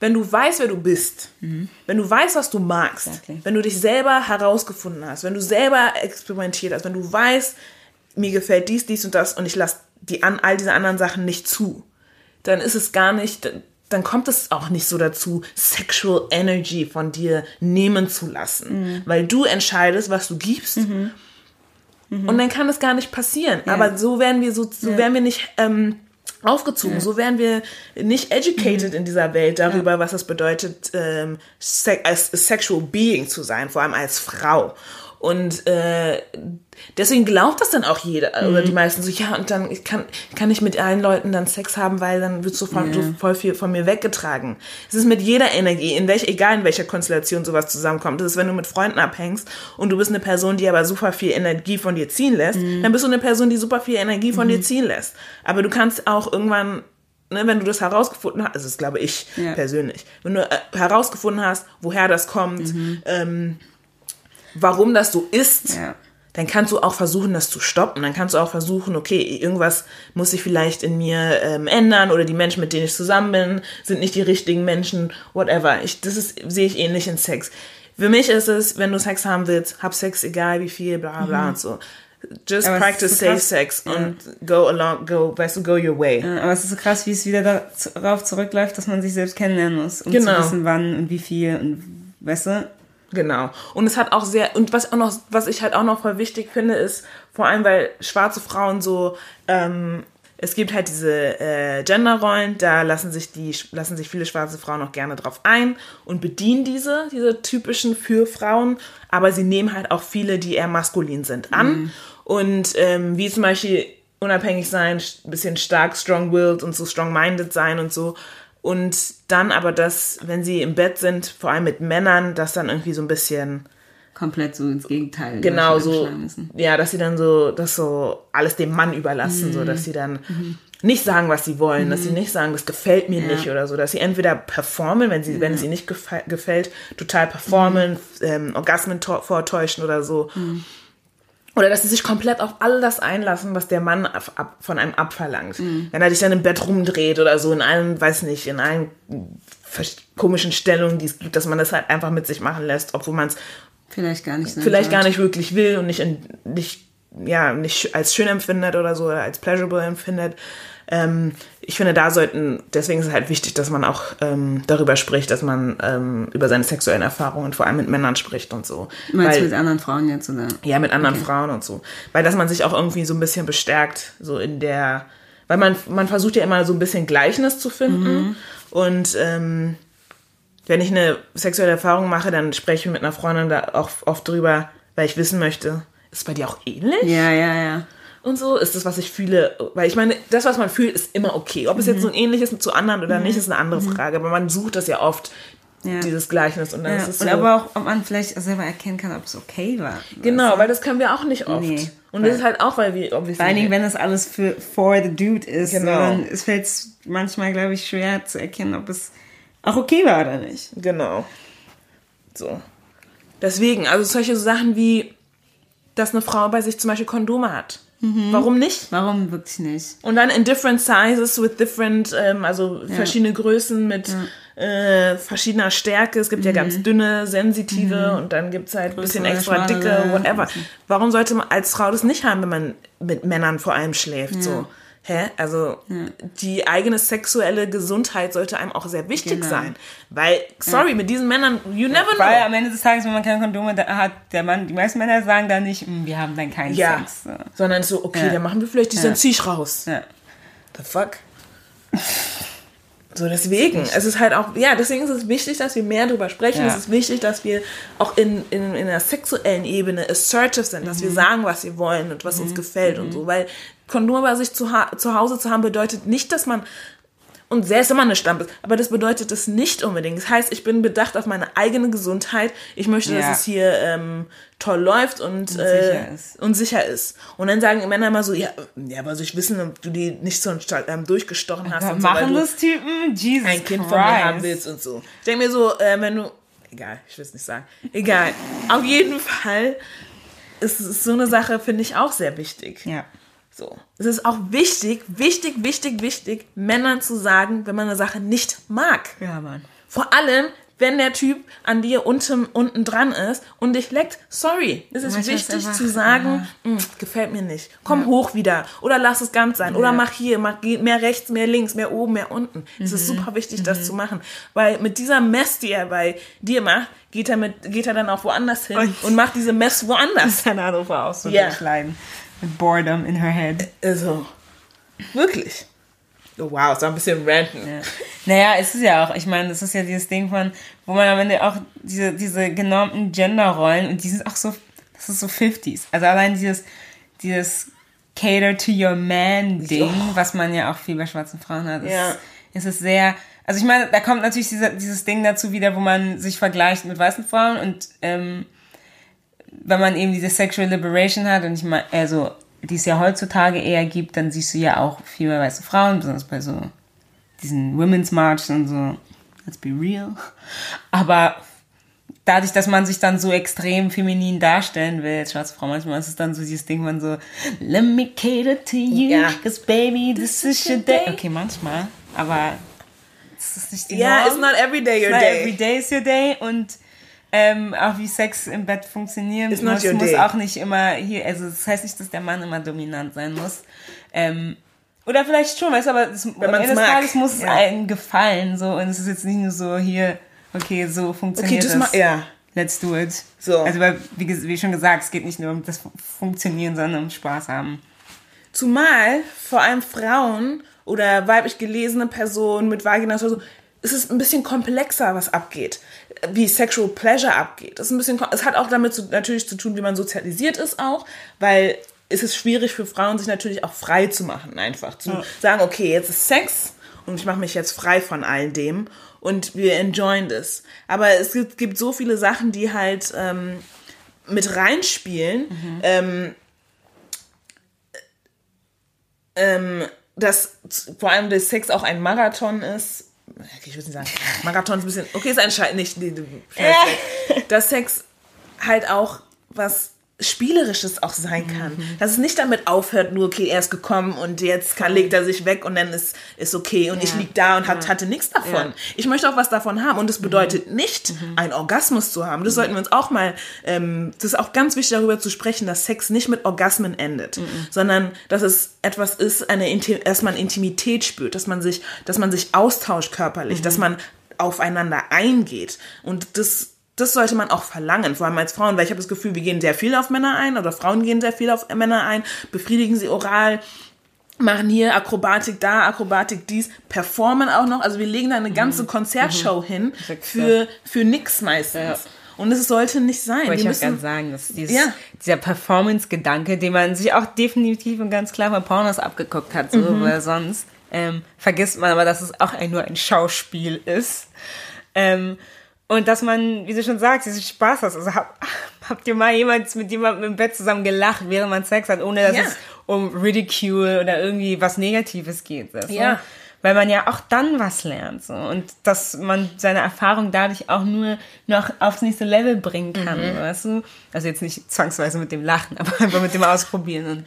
wenn du weißt, wer du bist, wenn du weißt, was du magst, Mhm. Exactly. wenn du dich selber herausgefunden hast, wenn du selber experimentiert hast, wenn du weißt, mir gefällt dies, dies und das und ich lasse die an all diese anderen Sachen nicht zu, dann ist es gar nicht, dann kommt es auch nicht so dazu, Sexual Energy von dir nehmen zu lassen, weil du entscheidest, was du gibst. Und dann kann es gar nicht passieren. Aber so werden wir so, so werden wir nicht ähm, aufgezogen, so werden wir nicht educated in dieser Welt darüber, was es bedeutet, ähm, se als sexual being zu sein, vor allem als Frau. Und äh, deswegen glaubt das dann auch jeder oder die meisten so, ja, und dann ich kann, kann ich mit allen Leuten dann Sex haben, weil dann wird so, von, so voll viel von mir weggetragen. Es ist mit jeder Energie, in welch, egal in welcher Konstellation sowas zusammenkommt. Das ist, wenn du mit Freunden abhängst und du bist eine Person, die aber super viel Energie von dir ziehen lässt, dann bist du eine Person, die super viel Energie von dir ziehen lässt. Aber du kannst auch irgendwann Ne, wenn du das herausgefunden hast, also das glaube ich Ja. persönlich, wenn du äh, herausgefunden hast, woher das kommt, ähm, warum das so ist, Ja. dann kannst du auch versuchen, das zu stoppen. Dann kannst du auch versuchen, okay, irgendwas muss sich vielleicht in mir ähm, ändern oder die Menschen, mit denen ich zusammen bin, sind nicht die richtigen Menschen, whatever. Ich, das ist, sehe ich ähnlich in Sex. Für mich ist es, wenn du Sex haben willst, hab Sex, egal wie viel, bla bla und so. Just Aber practice so safe. Sex Ja. und go along, go, weißt du, go your way. Ja, Aber es ist so krass, wie es wieder darauf zurückläuft, dass man sich selbst kennenlernen muss, um Genau. zu wissen, wann und wie viel und weißt du? Genau. Und es hat auch sehr, und was auch noch, was ich halt auch noch voll wichtig finde, ist, vor allem, weil schwarze Frauen so, ähm, es gibt halt diese äh, Genderrollen, da lassen sich die, lassen sich viele schwarze Frauen auch gerne drauf ein und bedienen diese, diese typischen für Frauen, aber sie nehmen halt auch viele, die eher maskulin sind, an. Und ähm, wie zum Beispiel unabhängig sein, ein bisschen stark, strong-willed und so strong-minded sein und so. Und dann aber das, wenn sie im Bett sind, vor allem mit Männern, das dann irgendwie so ein bisschen, Komplett so ins Gegenteil. genau glaub ich, so, ja, dass sie dann so, das so alles dem Mann überlassen, so, dass sie dann nicht sagen, was sie wollen, dass sie nicht sagen, das gefällt mir nicht oder so, dass sie entweder performen, wenn sie, wenn es ihnen nicht gefällt, total performen, ähm, Orgasmen vortäuschen oder so. Oder dass sie sich komplett auf all das einlassen, was der Mann ab, ab, von einem abverlangt. Wenn er dich dann im Bett rumdreht oder so, in allen, weiß nicht, in allen komischen Stellungen, die es gibt, dass man das halt einfach mit sich machen lässt, obwohl man es Vielleicht gar nicht. vielleicht gar nicht wirklich will und nicht, in, nicht, ja, nicht als schön empfindet oder so, oder als pleasurable empfindet. Ähm, ich finde, da sollten, deswegen ist es halt wichtig, dass man auch ähm, darüber spricht, dass man ähm, über seine sexuellen Erfahrungen vor allem mit Männern spricht und so. Meinst Weil, du mit anderen Frauen jetzt, oder? ja, mit anderen Frauen und so. Weil dass man sich auch irgendwie so ein bisschen bestärkt, so in der, weil man, man versucht ja immer so ein bisschen Gleichnis zu finden. Und ähm, wenn ich eine sexuelle Erfahrung mache, dann spreche ich mit einer Freundin da auch oft drüber, weil ich wissen möchte, ist es bei dir auch ähnlich? Ja, ja, ja. Und so ist das, was ich fühle. Weil ich meine, das, was man fühlt, ist immer okay. Ob es jetzt so ein ähnliches zu anderen oder nicht, ist eine andere Frage. Aber man sucht das ja oft, Ja. dieses Gleichnis. Und dann ja. ist es Und so, aber auch, ob man vielleicht selber erkennen kann, ob es okay war. Genau, weil das können wir auch nicht oft. Nee. Und das ist halt auch, weil wir Vor allen Dingen, wenn das alles für for the dude ist, Genau. dann es fällt manchmal, glaube ich, schwer zu erkennen, ob es auch okay war oder nicht. Genau. So. Deswegen, also solche Sachen wie, dass eine Frau bei sich zum Beispiel Kondome hat. Warum nicht? Warum wirklich nicht? Und dann in different sizes with different, ähm, also verschiedene Größen mit äh, verschiedener Stärke. Es gibt ja ganz dünne, sensitive und dann gibt's halt ein bisschen extra dicke, whatever. Warum sollte man als Frau das nicht haben, wenn man mit Männern vor allem schläft? So. Hä? Also die eigene sexuelle Gesundheit sollte einem auch sehr wichtig Genau. sein. Weil, sorry, mit diesen Männern, you never Weil know. am Ende des Tages, wenn man keine Kondome da hat, der Mann, die meisten Männer sagen dann nicht, "Mm, wir haben dann keinen Ja. Sex. So. Sondern so, okay, Ja. dann machen wir vielleicht die Ja. Sensisch raus. Ja. The fuck? So, deswegen, es ist halt auch, ja, deswegen ist es wichtig, dass wir mehr darüber sprechen. Ja. Es ist wichtig, dass wir auch in, in, in der sexuellen Ebene assertive sind, dass wir sagen, was wir wollen und was uns gefällt und so. Weil Kondome bei sich zu, zu Hause zu haben, bedeutet nicht, dass man, und selbst wenn man eine Stampe ist, aber das bedeutet es nicht unbedingt. Das heißt, ich bin bedacht auf meine eigene Gesundheit. Ich möchte, Ja. dass es hier ähm, toll läuft und, Und äh, sicher ist. und sicher ist. Und dann sagen Männer immer so, ja, ja aber soll ich wissen, ob du die nicht so ähm, durchgestochen hast und so, weil Machen du das Typen? Jesus ein Kind Christ. von mir haben willst und so. Ich denke mir so, äh, wenn du, egal, ich will es nicht sagen, egal. Auf jeden Fall ist es so eine Sache, finde ich auch sehr wichtig. Ja. So. Es ist auch wichtig, wichtig, wichtig, wichtig, Männern zu sagen, wenn man eine Sache nicht mag. Ja, Mann. Vor allem, wenn der Typ an dir unten, unten dran ist und dich leckt, sorry. Es ist wichtig einfach- zu sagen, "Mm, gefällt mir nicht. Komm hoch wieder. Oder lass es ganz sein. Oder Ja. mach hier, mach mehr rechts, mehr links, mehr oben, mehr unten. Es Mhm. ist super wichtig, das zu machen. Weil mit dieser Mess, die er bei dir macht, geht er, mit, geht er dann auch woanders hin und, Und- macht diese Mess woanders. Sanado war auch so Ja. durchleiden. Mit Boredom in her head. Also, wirklich. Oh, wow, ist auch ein bisschen ranten. Ja. Naja, es ist ja auch, ich meine, das ist ja dieses Ding von, wo man am Ende auch diese, diese genormten Genderrollen und die sind auch so, das ist so 50s. Also allein dieses, dieses Cater to your man Ding, was man ja auch viel bei schwarzen Frauen hat, ist, Ja. ist es sehr, also ich meine, da kommt natürlich dieser, dieses Ding dazu wieder, wo man sich vergleicht mit weißen Frauen und, ähm, wenn man eben diese Sexual Liberation hat und ich meine, also, die es ja heutzutage eher gibt, dann siehst du ja auch viel mehr weiße Frauen, besonders bei so diesen Women's March und so. Let's be real. Aber dadurch, dass man sich dann so extrem feminin darstellen will, als schwarze Frau, manchmal ist es dann so dieses Ding, man so, let me cater to you, Ja. cause baby, this is your day. Okay, manchmal, aber das ist nicht die Ja, Norm. it's not every day your Not day. Every day is your day und ähm, auch wie Sex im Bett funktionieren not muss, muss auch nicht immer hier, also das heißt nicht, dass der Mann immer dominant sein muss. Ähm, oder vielleicht schon, weißt du, aber das, am man's Ende des mag. Tages muss es Ja. einem gefallen, so, und es ist jetzt nicht nur so hier, okay, so Okay, funktioniert das das. mal, ja. Let's do it. So. Also, weil, wie, wie schon gesagt, es geht nicht nur um das Funktionieren, sondern um Spaß haben. Zumal vor allem Frauen oder weiblich gelesene Personen mit Vagina oder so, es ist ein bisschen komplexer, was abgeht, wie Sexual Pleasure abgeht. Es, ist ein bisschen, es hat auch damit zu, natürlich zu tun, wie man sozialisiert ist auch, weil es ist schwierig für Frauen, sich natürlich auch frei zu machen, einfach zu sagen, okay, jetzt ist Sex und ich mache mich jetzt frei von all dem und wir enjoyen das. Aber es gibt, gibt so viele Sachen, die halt ähm, mit reinspielen, ähm, ähm, dass vor allem der Sex auch ein Marathon ist. Okay, ich will nicht sagen, Marathon ist ein bisschen, okay, ist anscheinend nicht, die, die, dass Sex halt auch was Spielerisches auch sein kann. Dass es nicht damit aufhört, nur, okay, er ist gekommen und jetzt kann, legt er sich weg und dann ist, ist okay und ich lieg da und hat, hatte nichts davon. Ja. Ich möchte auch was davon haben und das bedeutet nicht, einen Orgasmus zu haben. Das sollten wir uns auch mal, ähm, das ist auch ganz wichtig darüber zu sprechen, dass Sex nicht mit Orgasmen endet, sondern dass es etwas ist, eine, Inti- dass man Intimität spürt, dass man sich, dass man sich austauscht körperlich, dass man aufeinander eingeht. Und das das sollte man auch verlangen, vor allem als Frauen, weil ich habe das Gefühl, wir gehen sehr viel auf Männer ein oder Frauen gehen sehr viel auf Männer ein, befriedigen sie oral, machen hier Akrobatik da, Akrobatik dies, performen auch noch. Also wir legen da eine ganze Konzertshow hin für, für nix meistens. Ja. Und es sollte nicht sein. Wollte ich auch müssen, ganz sagen, dass dieses, Ja. dieser Performance-Gedanke, den man sich auch definitiv und ganz klar von Pornos abgeguckt hat, so, Mhm. weil sonst ähm, vergisst man aber, dass es auch ein, nur ein Schauspiel ist. Ähm, und dass man, wie du schon sagst, diesen Spaß hast. Also hab, habt ihr mal jemand mit jemandem im Bett zusammen gelacht, während man Sex hat, ohne dass Ja. es um Ridicule oder irgendwie was Negatives geht. du? Ja. Weil man ja auch dann was lernt. So. Und dass man seine Erfahrung dadurch auch nur noch aufs nächste Level bringen kann. Mhm. Weißt du? Also jetzt nicht zwangsweise mit dem Lachen, aber einfach mit dem Ausprobieren. Und,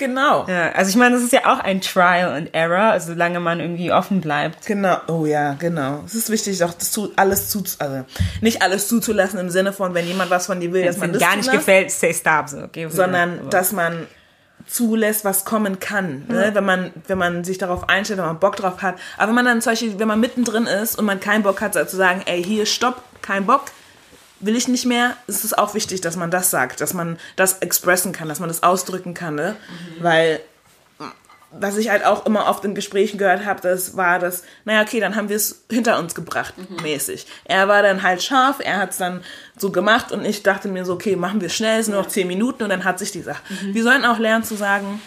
genau. ja, also ich meine, das ist ja auch ein Trial and Error, also solange man irgendwie offen bleibt. Genau, oh ja, genau. Es ist wichtig, auch das zu, alles zu, also nicht alles zuzulassen im Sinne von, wenn jemand was von dir will, Wenn dass es man dir das gar nicht zulässt. gefällt, say stop. So. Okay, sondern aber- dass man zulässt, was kommen kann, ne? wenn man wenn man sich darauf einstellt, wenn man Bock drauf hat. Aber wenn man dann zum Beispiel, wenn man mittendrin ist und man keinen Bock hat, zu sagen, ey hier stopp, kein Bock, will ich nicht mehr, ist es auch wichtig, dass man das sagt, dass man das expressen kann, dass man das ausdrücken kann, ne? weil was ich halt auch immer oft in Gesprächen gehört habe, das war das, naja, okay, dann haben wir es hinter uns gebracht, mäßig. Er war dann halt scharf, er hat es dann so gemacht und ich dachte mir so, okay, machen wir schnell, es sind nur noch zehn Minuten und dann hat sich die Sache. Wir sollten auch lernen zu sagen,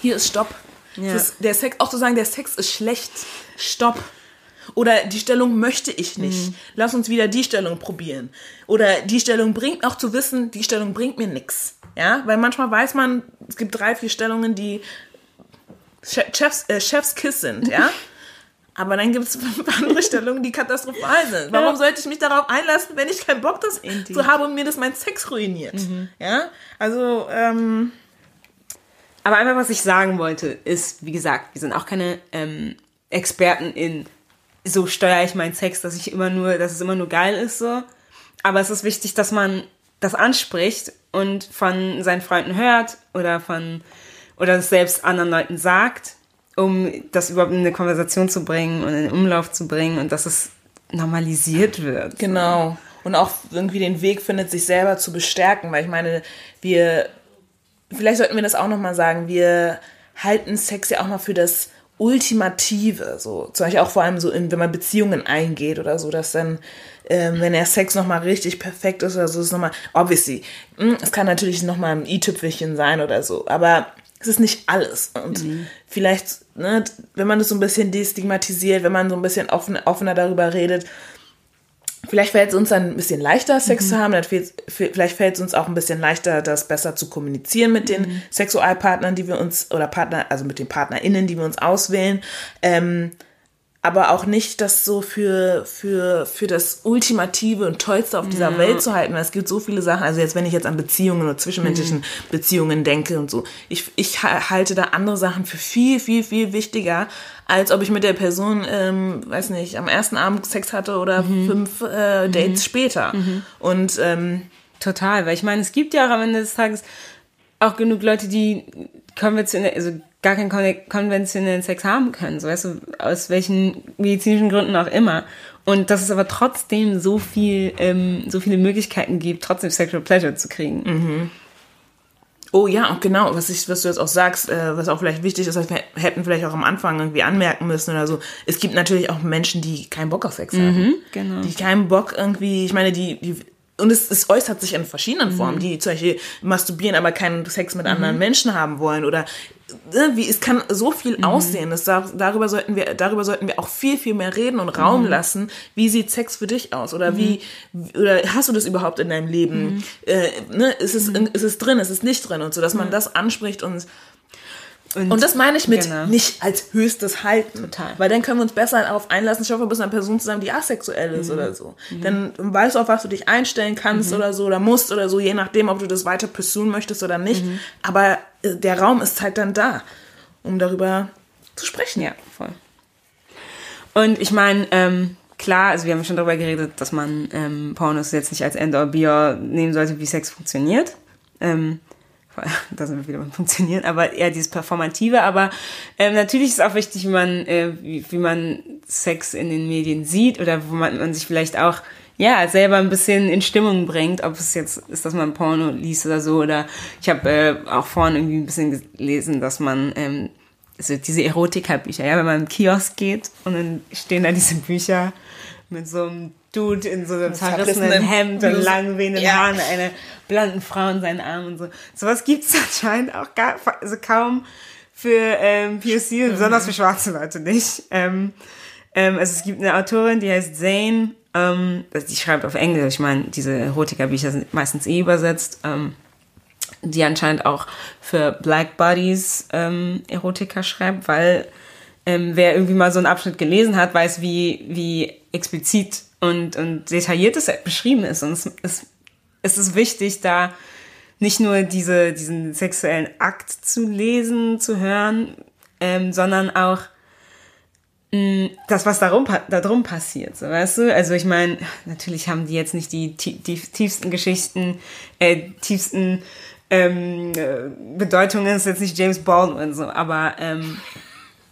hier ist Stopp. Ja. Ist, der Sex, auch zu sagen, der Sex ist schlecht, Stopp. Oder die Stellung möchte ich nicht. Lass uns wieder die Stellung probieren. Oder die Stellung bringt auch zu wissen, die Stellung bringt mir nichts. Ja, weil manchmal weiß man, es gibt drei, vier Stellungen, die Che- Chefs, äh, Chefs Kiss sind, ja. Aber dann gibt es andere Stellungen, die katastrophal sind. Warum sollte ich mich darauf einlassen, wenn ich keinen Bock das Indeed. zu habe und mir das mein Sex ruiniert? Ja, also ähm, Aber einfach, was ich sagen wollte, ist, wie gesagt, wir sind auch keine ähm, Experten in, so steuere ich meinen Sex, dass ich immer nur, dass es immer nur geil ist, so. Aber es ist wichtig, dass man das anspricht und von seinen Freunden hört oder von, oder es selbst anderen Leuten sagt, um das überhaupt in eine Konversation zu bringen und in den Umlauf zu bringen und dass es normalisiert wird. Genau. Und auch irgendwie den Weg findet, sich selber zu bestärken, weil ich meine, wir, vielleicht sollten wir das auch nochmal sagen, wir halten Sex ja auch noch für das Ultimative, so zum Beispiel auch vor allem so, in, wenn man Beziehungen eingeht oder so, dass dann, ähm, wenn der Sex nochmal richtig perfekt ist oder so, ist nochmal, obviously, mh, es kann natürlich nochmal ein i-Tüpfelchen sein oder so, aber es ist nicht alles. Und vielleicht, ne, wenn man das so ein bisschen destigmatisiert, wenn man so ein bisschen offen, offener darüber redet, Vielleicht fällt es uns dann ein bisschen leichter, Sex zu haben. Vielleicht fällt es uns auch ein bisschen leichter, das besser zu kommunizieren mit den Sexualpartnern, die wir uns, oder Partner, also mit den PartnerInnen, die wir uns auswählen. Ähm, aber auch nicht das so für, für, für das Ultimative und Tollste auf dieser Welt zu halten. Weil es gibt so viele Sachen. Also jetzt, wenn ich jetzt an Beziehungen oder zwischenmenschlichen Beziehungen denke und so. Ich, ich ha- halte da andere Sachen für viel, viel, viel wichtiger, als ob ich mit der Person, ähm, weiß nicht, am ersten Abend Sex hatte oder fünf äh, Dates später. Und ähm, Total, weil ich meine, es gibt ja auch am Ende des Tages auch genug Leute, die konventionell, also gar keinen kon- konventionellen Sex haben können, so weißt du, aus welchen medizinischen Gründen auch immer. Und dass es aber trotzdem so viel, ähm, so viele Möglichkeiten gibt, trotzdem Sexual Pleasure zu kriegen. Oh ja, und genau, was, ich, was du jetzt auch sagst, äh, was auch vielleicht wichtig ist, was wir hätten vielleicht auch am Anfang irgendwie anmerken müssen oder so. Es gibt natürlich auch Menschen, die keinen Bock auf Sex haben. genau. Die keinen Bock irgendwie, ich meine, die, die und es, es äußert sich in verschiedenen Formen, die zum Beispiel masturbieren, aber keinen Sex mit anderen Menschen haben wollen oder wie es kann so viel aussehen. Das, dar- darüber sollten wir, darüber sollten wir auch viel, viel mehr reden und Raum lassen. Wie sieht Sex für dich aus? Oder wie, oder hast du das überhaupt in deinem Leben? Äh, ne, ist es, ist es drin, ist es nicht drin und so, dass man das anspricht und Und, und, das meine ich mit genau. nicht als höchstes halten. Total. Weil dann können wir uns besser darauf einlassen, ich hoffe, du bist eine Person zusammen, die asexuell ist mhm. oder so. Mhm. Dann weißt du, auf was du dich einstellen kannst mhm. oder so oder musst oder so, je nachdem, ob du das weiter pursuen möchtest oder nicht. Mhm. Aber äh, der Raum ist halt dann da, um darüber zu sprechen. Ja, voll. Und ich meine, ähm, klar, also wir haben schon darüber geredet, dass man ähm, Pornos jetzt nicht als End or Be nehmen sollte, wie Sex funktioniert. Ähm, da sind wir wieder beim Funktionieren, aber eher dieses Performative. Aber ähm, natürlich ist auch wichtig, wie man, äh, wie, wie man Sex in den Medien sieht oder wo man, man sich vielleicht auch ja selber ein bisschen in Stimmung bringt, ob es jetzt ist, dass man Porno liest oder so. Oder ich habe äh, auch vorhin irgendwie ein bisschen gelesen, dass man ähm, also diese Erotika-Bücher, ja, wenn man im Kiosk geht und dann stehen da diese Bücher mit so einem Dude in so einem zerrissenen Hemd und langen wehenden ja. Haaren, eine blonden Frau in seinen Armen und so. Sowas gibt es anscheinend auch gar, also kaum für ähm, POC, mhm. besonders für schwarze Leute nicht. Ähm, ähm, also es gibt eine Autorin, die heißt Zane, ähm, also die schreibt auf Englisch, ich meine, diese Erotika-Bücher sind meistens eh übersetzt, ähm, die anscheinend auch für Black Bodies ähm, Erotika schreibt, weil ähm, wer irgendwie mal so einen Abschnitt gelesen hat, weiß, wie, wie explizit und, und detailliert es beschrieben ist. Und es, es, es ist wichtig, da nicht nur diese, diesen sexuellen Akt zu lesen, zu hören, ähm, sondern auch mh, mm, das, was darum, darum passiert, so weißt du? Also ich meine, natürlich haben die jetzt nicht die, die, die tiefsten Geschichten, äh, tiefsten ähm, äh, Bedeutungen, ist jetzt nicht James Baldwin so, aber ähm,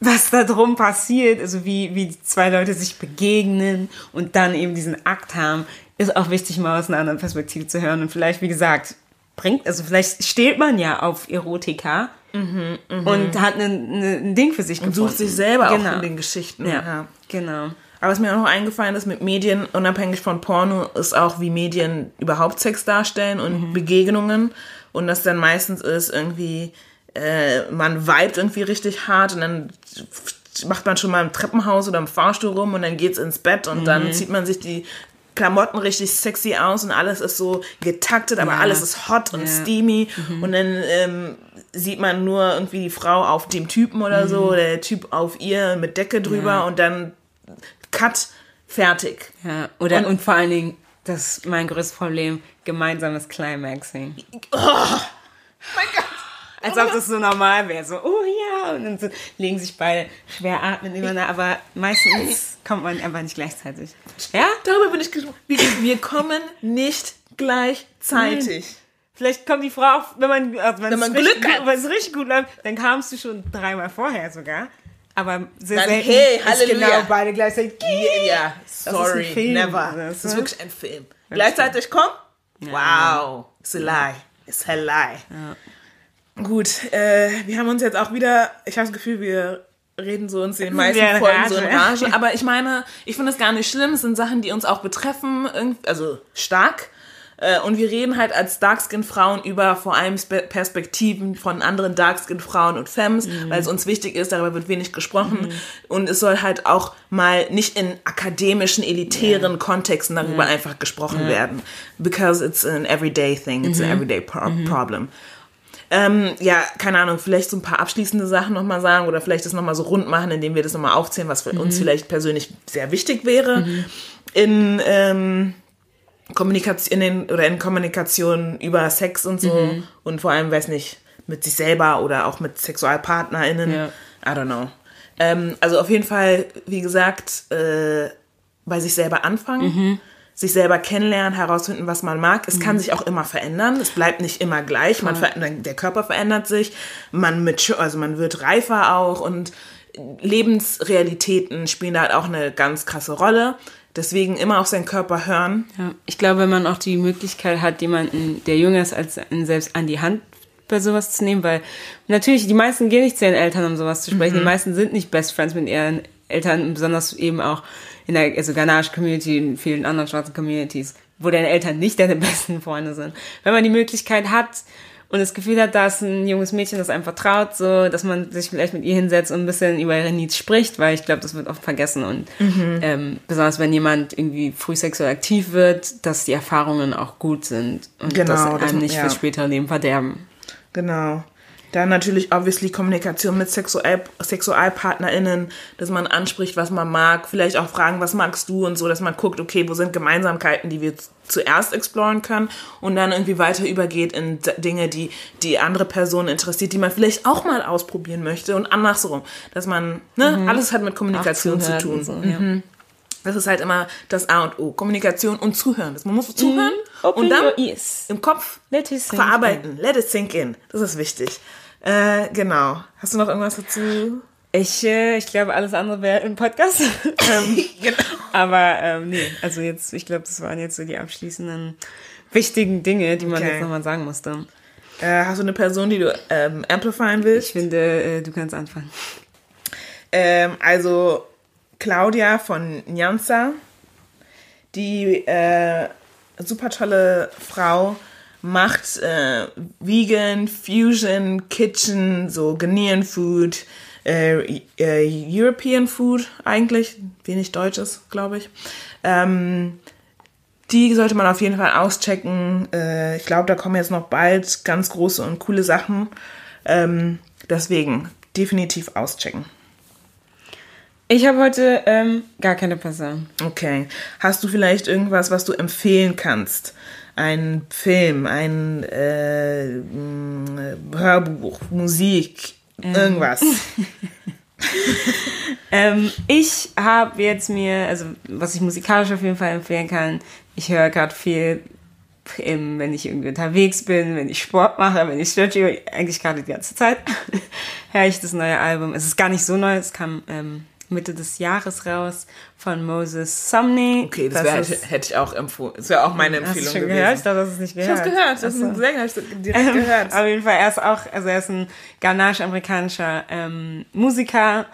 was da drum passiert, also wie, wie zwei Leute sich begegnen und dann eben diesen Akt haben, ist auch wichtig, mal aus einer anderen Perspektive zu hören. Und vielleicht, wie gesagt, bringt, also vielleicht steht man ja auf Erotika mhm, mh. und hat eine, eine, ein Ding für sich und gefunden. sucht sich selber genau. auch in den Geschichten. Ja, ja. genau. Aber was mir auch noch eingefallen ist mit Medien, unabhängig von Porno, ist auch, wie Medien überhaupt Sex darstellen und mhm. Begegnungen. Und das dann meistens ist irgendwie, äh, man vibet irgendwie richtig hart und dann macht man schon mal im Treppenhaus oder im Fahrstuhl rum und dann geht's ins Bett und mhm. dann zieht man sich die Klamotten richtig sexy aus und alles ist so getaktet, aber ja. alles ist hot und ja. steamy mhm. und dann ähm, sieht man nur irgendwie die Frau auf dem Typen oder mhm. so, oder der Typ auf ihr mit Decke drüber ja. und dann Cut, fertig. Ja, oder und, und vor allen Dingen, das ist mein größtes Problem, gemeinsames Climaxing. Oh, mein Gott. Als ob das so normal wäre. So, oh ja. Und dann so, legen sich beide schwer atmen nebeneinander. Aber meistens kommt man einfach nicht gleichzeitig. Ja? Darüber bin ich gesprochen. Wir kommen nicht gleichzeitig. Nein. Vielleicht kommt die Frau, auf, wenn man, also wenn, wenn man Glück hat, wenn es richtig gut läuft, dann kamst du schon dreimal vorher sogar. Aber sehr dann, selten hey, ist genau beide gleichzeitig. Ja, sorry, never. Das ist wirklich ein Film. Gleichzeitig kommt? Wow, it's a lie. It's a lie. Ja. Gut, äh, wir haben uns jetzt auch wieder, ich habe das Gefühl, wir reden so uns in den meisten Folgen so in Rage. Aber ich meine, ich finde es gar nicht schlimm. Es sind Sachen, die uns auch betreffen, also stark. Äh, und wir reden halt als Darkskin-Frauen über vor allem Perspektiven von anderen Darkskin-Frauen und Femmes, mhm. weil es uns wichtig ist, darüber wird wenig gesprochen. Mhm. Und es soll halt auch mal nicht in akademischen, elitären ja. Kontexten darüber ja. einfach gesprochen ja. werden. Because it's an everyday thing, it's mhm. an everyday pro mhm. problem. Ähm, ja, keine Ahnung, vielleicht so ein paar abschließende Sachen nochmal sagen oder vielleicht das nochmal so rund machen, indem wir das nochmal aufzählen, was für mhm. uns vielleicht persönlich sehr wichtig wäre. Mhm. In, ähm, Kommunikation in den, oder in Kommunikation über Sex und so mhm. und vor allem, weiß nicht, mit sich selber oder auch mit SexualpartnerInnen. Ja. I don't know. Ähm, also auf jeden Fall, wie gesagt, äh, bei sich selber anfangen. Mhm sich selber kennenlernen, herausfinden, was man mag. Es mhm. kann sich auch immer verändern. Es bleibt nicht immer gleich. Man der Körper verändert sich. Man mit, also man wird reifer auch und Lebensrealitäten spielen da halt auch eine ganz krasse Rolle. Deswegen immer auf seinen Körper hören. Ja, ich glaube, wenn man auch die Möglichkeit hat, jemanden, der jünger ist als einen selbst an die Hand bei sowas zu nehmen, weil natürlich die meisten gehen nicht zu ihren Eltern, um sowas zu sprechen. Mhm. Die meisten sind nicht Best Friends mit ihren Eltern, besonders eben auch in der also Ganache Community und vielen anderen schwarzen Communities, wo deine Eltern nicht deine besten Freunde sind. Wenn man die Möglichkeit hat und das Gefühl hat, dass ein junges Mädchen, das einem vertraut, so, dass man sich vielleicht mit ihr hinsetzt und ein bisschen über ihre Needs spricht, weil ich glaube, das wird oft vergessen und mhm. ähm, besonders wenn jemand irgendwie früh sexuell aktiv wird, dass die Erfahrungen auch gut sind und genau, dass einem das, nicht ja. fürs spätere Leben verderben. Genau. Dann natürlich obviously Kommunikation mit Sexual SexualpartnerInnen, dass man anspricht, was man mag, vielleicht auch fragen, was magst du und so, dass man guckt, okay, wo sind Gemeinsamkeiten, die wir zuerst exploren können und dann irgendwie weiter übergeht in Dinge, die die andere Person interessiert, die man vielleicht auch mal ausprobieren möchte und andersrum, dass man, ne, mhm. alles hat mit Kommunikation zu tun. So, ja. mhm. Das ist halt immer das A und O. Kommunikation und Zuhören. Man muss zuhören mm, und dann im Kopf verarbeiten. In. Let it sink in. Das ist wichtig. Äh, genau. Hast du noch irgendwas dazu? Ich, äh, ich glaube, alles andere wäre im Podcast. ähm, genau. Aber ähm, nee, also jetzt, ich glaube, das waren jetzt so die abschließenden wichtigen Dinge, die man okay. jetzt nochmal sagen musste. Äh, hast du eine Person, die du ähm, amplifieren willst? Ich finde, äh, du kannst anfangen. Ähm, also Claudia von Nyanza, die äh, super tolle Frau, macht äh, Vegan, Fusion, Kitchen, so Ghanaian Food, äh, äh, European Food eigentlich, wenig Deutsches, glaube ich. Ähm, die sollte man auf jeden Fall auschecken. Äh, ich glaube, da kommen jetzt noch bald ganz große und coole Sachen. Ähm, deswegen definitiv auschecken. Ich habe heute ähm, gar keine Person. Okay. Hast du vielleicht irgendwas, was du empfehlen kannst? Ein Film, ein äh, Hörbuch, Musik, ähm. irgendwas? ähm, ich habe jetzt mir, also was ich musikalisch auf jeden Fall empfehlen kann, ich höre gerade viel, im, wenn ich irgendwie unterwegs bin, wenn ich Sport mache, wenn ich stretche, eigentlich gerade die ganze Zeit, höre ich das neue Album. Es ist gar nicht so neu, es kam ähm, Mitte des Jahres raus von Moses Sumney. Okay, das, das wär, hätte ich auch empfohlen. Das wäre auch meine Empfehlung hast du schon gewesen. Gehört? Ich dachte, das ist nicht gehört. Ich habe es gehört. Das ist ein Sänger, ich direkt ähm, gehört. Auf jeden Fall, er ist auch, also er ist ein ghanasch-amerikanischer ähm, Musiker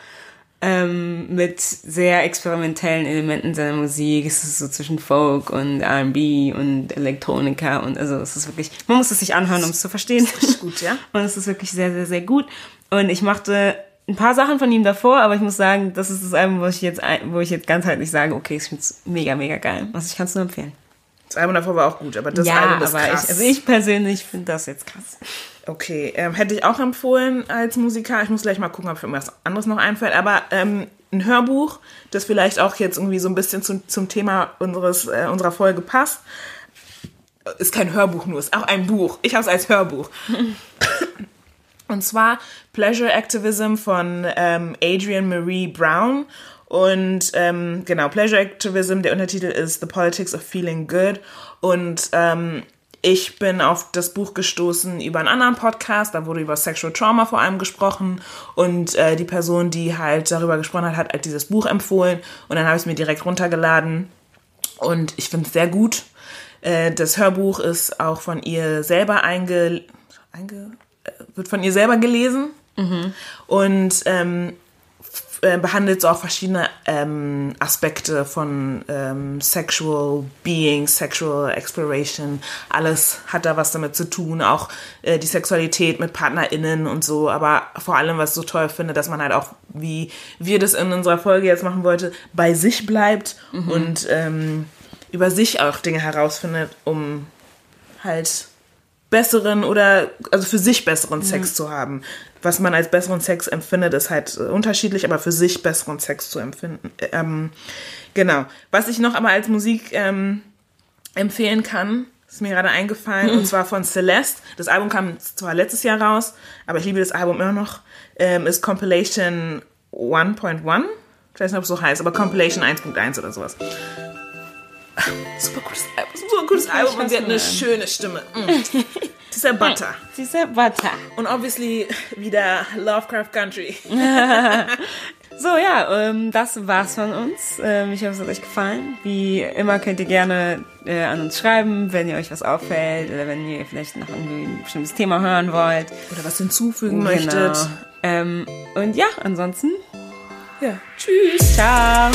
ähm, mit sehr experimentellen Elementen seiner Musik. Es ist so zwischen Folk und R&B und Elektronika und also es ist wirklich, man muss es sich anhören, um es zu verstehen. Das ist gut, ja. Und es ist wirklich sehr, sehr, sehr gut. Und ich mochte ein paar Sachen von ihm davor, aber ich muss sagen, das ist das Album, wo ich jetzt, wo ich jetzt ganzheitlich sage, okay, ich finde es mega, mega geil. Also ich kann es nur empfehlen. Das Album davor war auch gut, aber das ja, Album ist aber krass. Ich, also ich persönlich finde das jetzt krass. Okay, ähm, hätte ich auch empfohlen als Musiker. Ich muss gleich mal gucken, ob mir was anderes noch einfällt. Aber ähm, ein Hörbuch, das vielleicht auch jetzt irgendwie so ein bisschen zum, zum Thema unseres, äh, unserer Folge passt. Ist kein Hörbuch nur, ist auch ein Buch. Ich habe es als Hörbuch. Und zwar Pleasure Activism von ähm, Adrian Marie Brown. Und ähm, genau, Pleasure Activism, der Untertitel ist The Politics of Feeling Good. Und ähm, ich bin auf das Buch gestoßen über einen anderen Podcast, da wurde über Sexual Trauma vor allem gesprochen und äh, die Person, die halt darüber gesprochen hat, hat halt dieses Buch empfohlen und dann habe ich es mir direkt runtergeladen und ich finde es sehr gut. Äh, das Hörbuch ist auch von ihr selber einge, einge wird von ihr selber gelesen mhm. und ähm, äh, behandelt so auch verschiedene ähm, Aspekte von ähm, Sexual Being, Sexual Exploration. Alles hat da was damit zu tun, auch äh, die Sexualität mit PartnerInnen und so. Aber vor allem, was ich so toll finde, dass man halt auch, wie wir das in unserer Folge jetzt machen wollte, bei sich bleibt mhm. und ähm, über sich auch Dinge herausfindet, um halt besseren oder also für sich besseren Sex mhm. zu haben. Was man als besseren Sex empfindet, ist halt äh, unterschiedlich, aber für sich besseren Sex zu empfinden. Ähm, genau. Was ich noch aber als Musik ähm, empfehlen kann, ist mir gerade eingefallen, mhm. und zwar von Celeste. Das Album kam zwar letztes Jahr raus, aber ich liebe das Album immer noch. Ähm, ist Compilation 1.1. Ich weiß nicht, ob es so heißt, aber Compilation 1.1 oder sowas. Super gutes Album, super gutes Album und sie hat eine schöne Stimme. Mm. Sie ist ja Butter. Sie ist ja Butter. Und obviously wieder Lovecraft Country. so, ja, ähm, das war's von uns. Ähm, ich hoffe, es hat euch gefallen. Wie immer könnt ihr gerne äh, an uns schreiben, wenn ihr euch was auffällt oder wenn ihr vielleicht noch irgendwie ein bestimmtes Thema hören wollt. Oder was hinzufügen genau. möchtet. Ähm, und ja, ansonsten. Ja, tschüss. Ciao.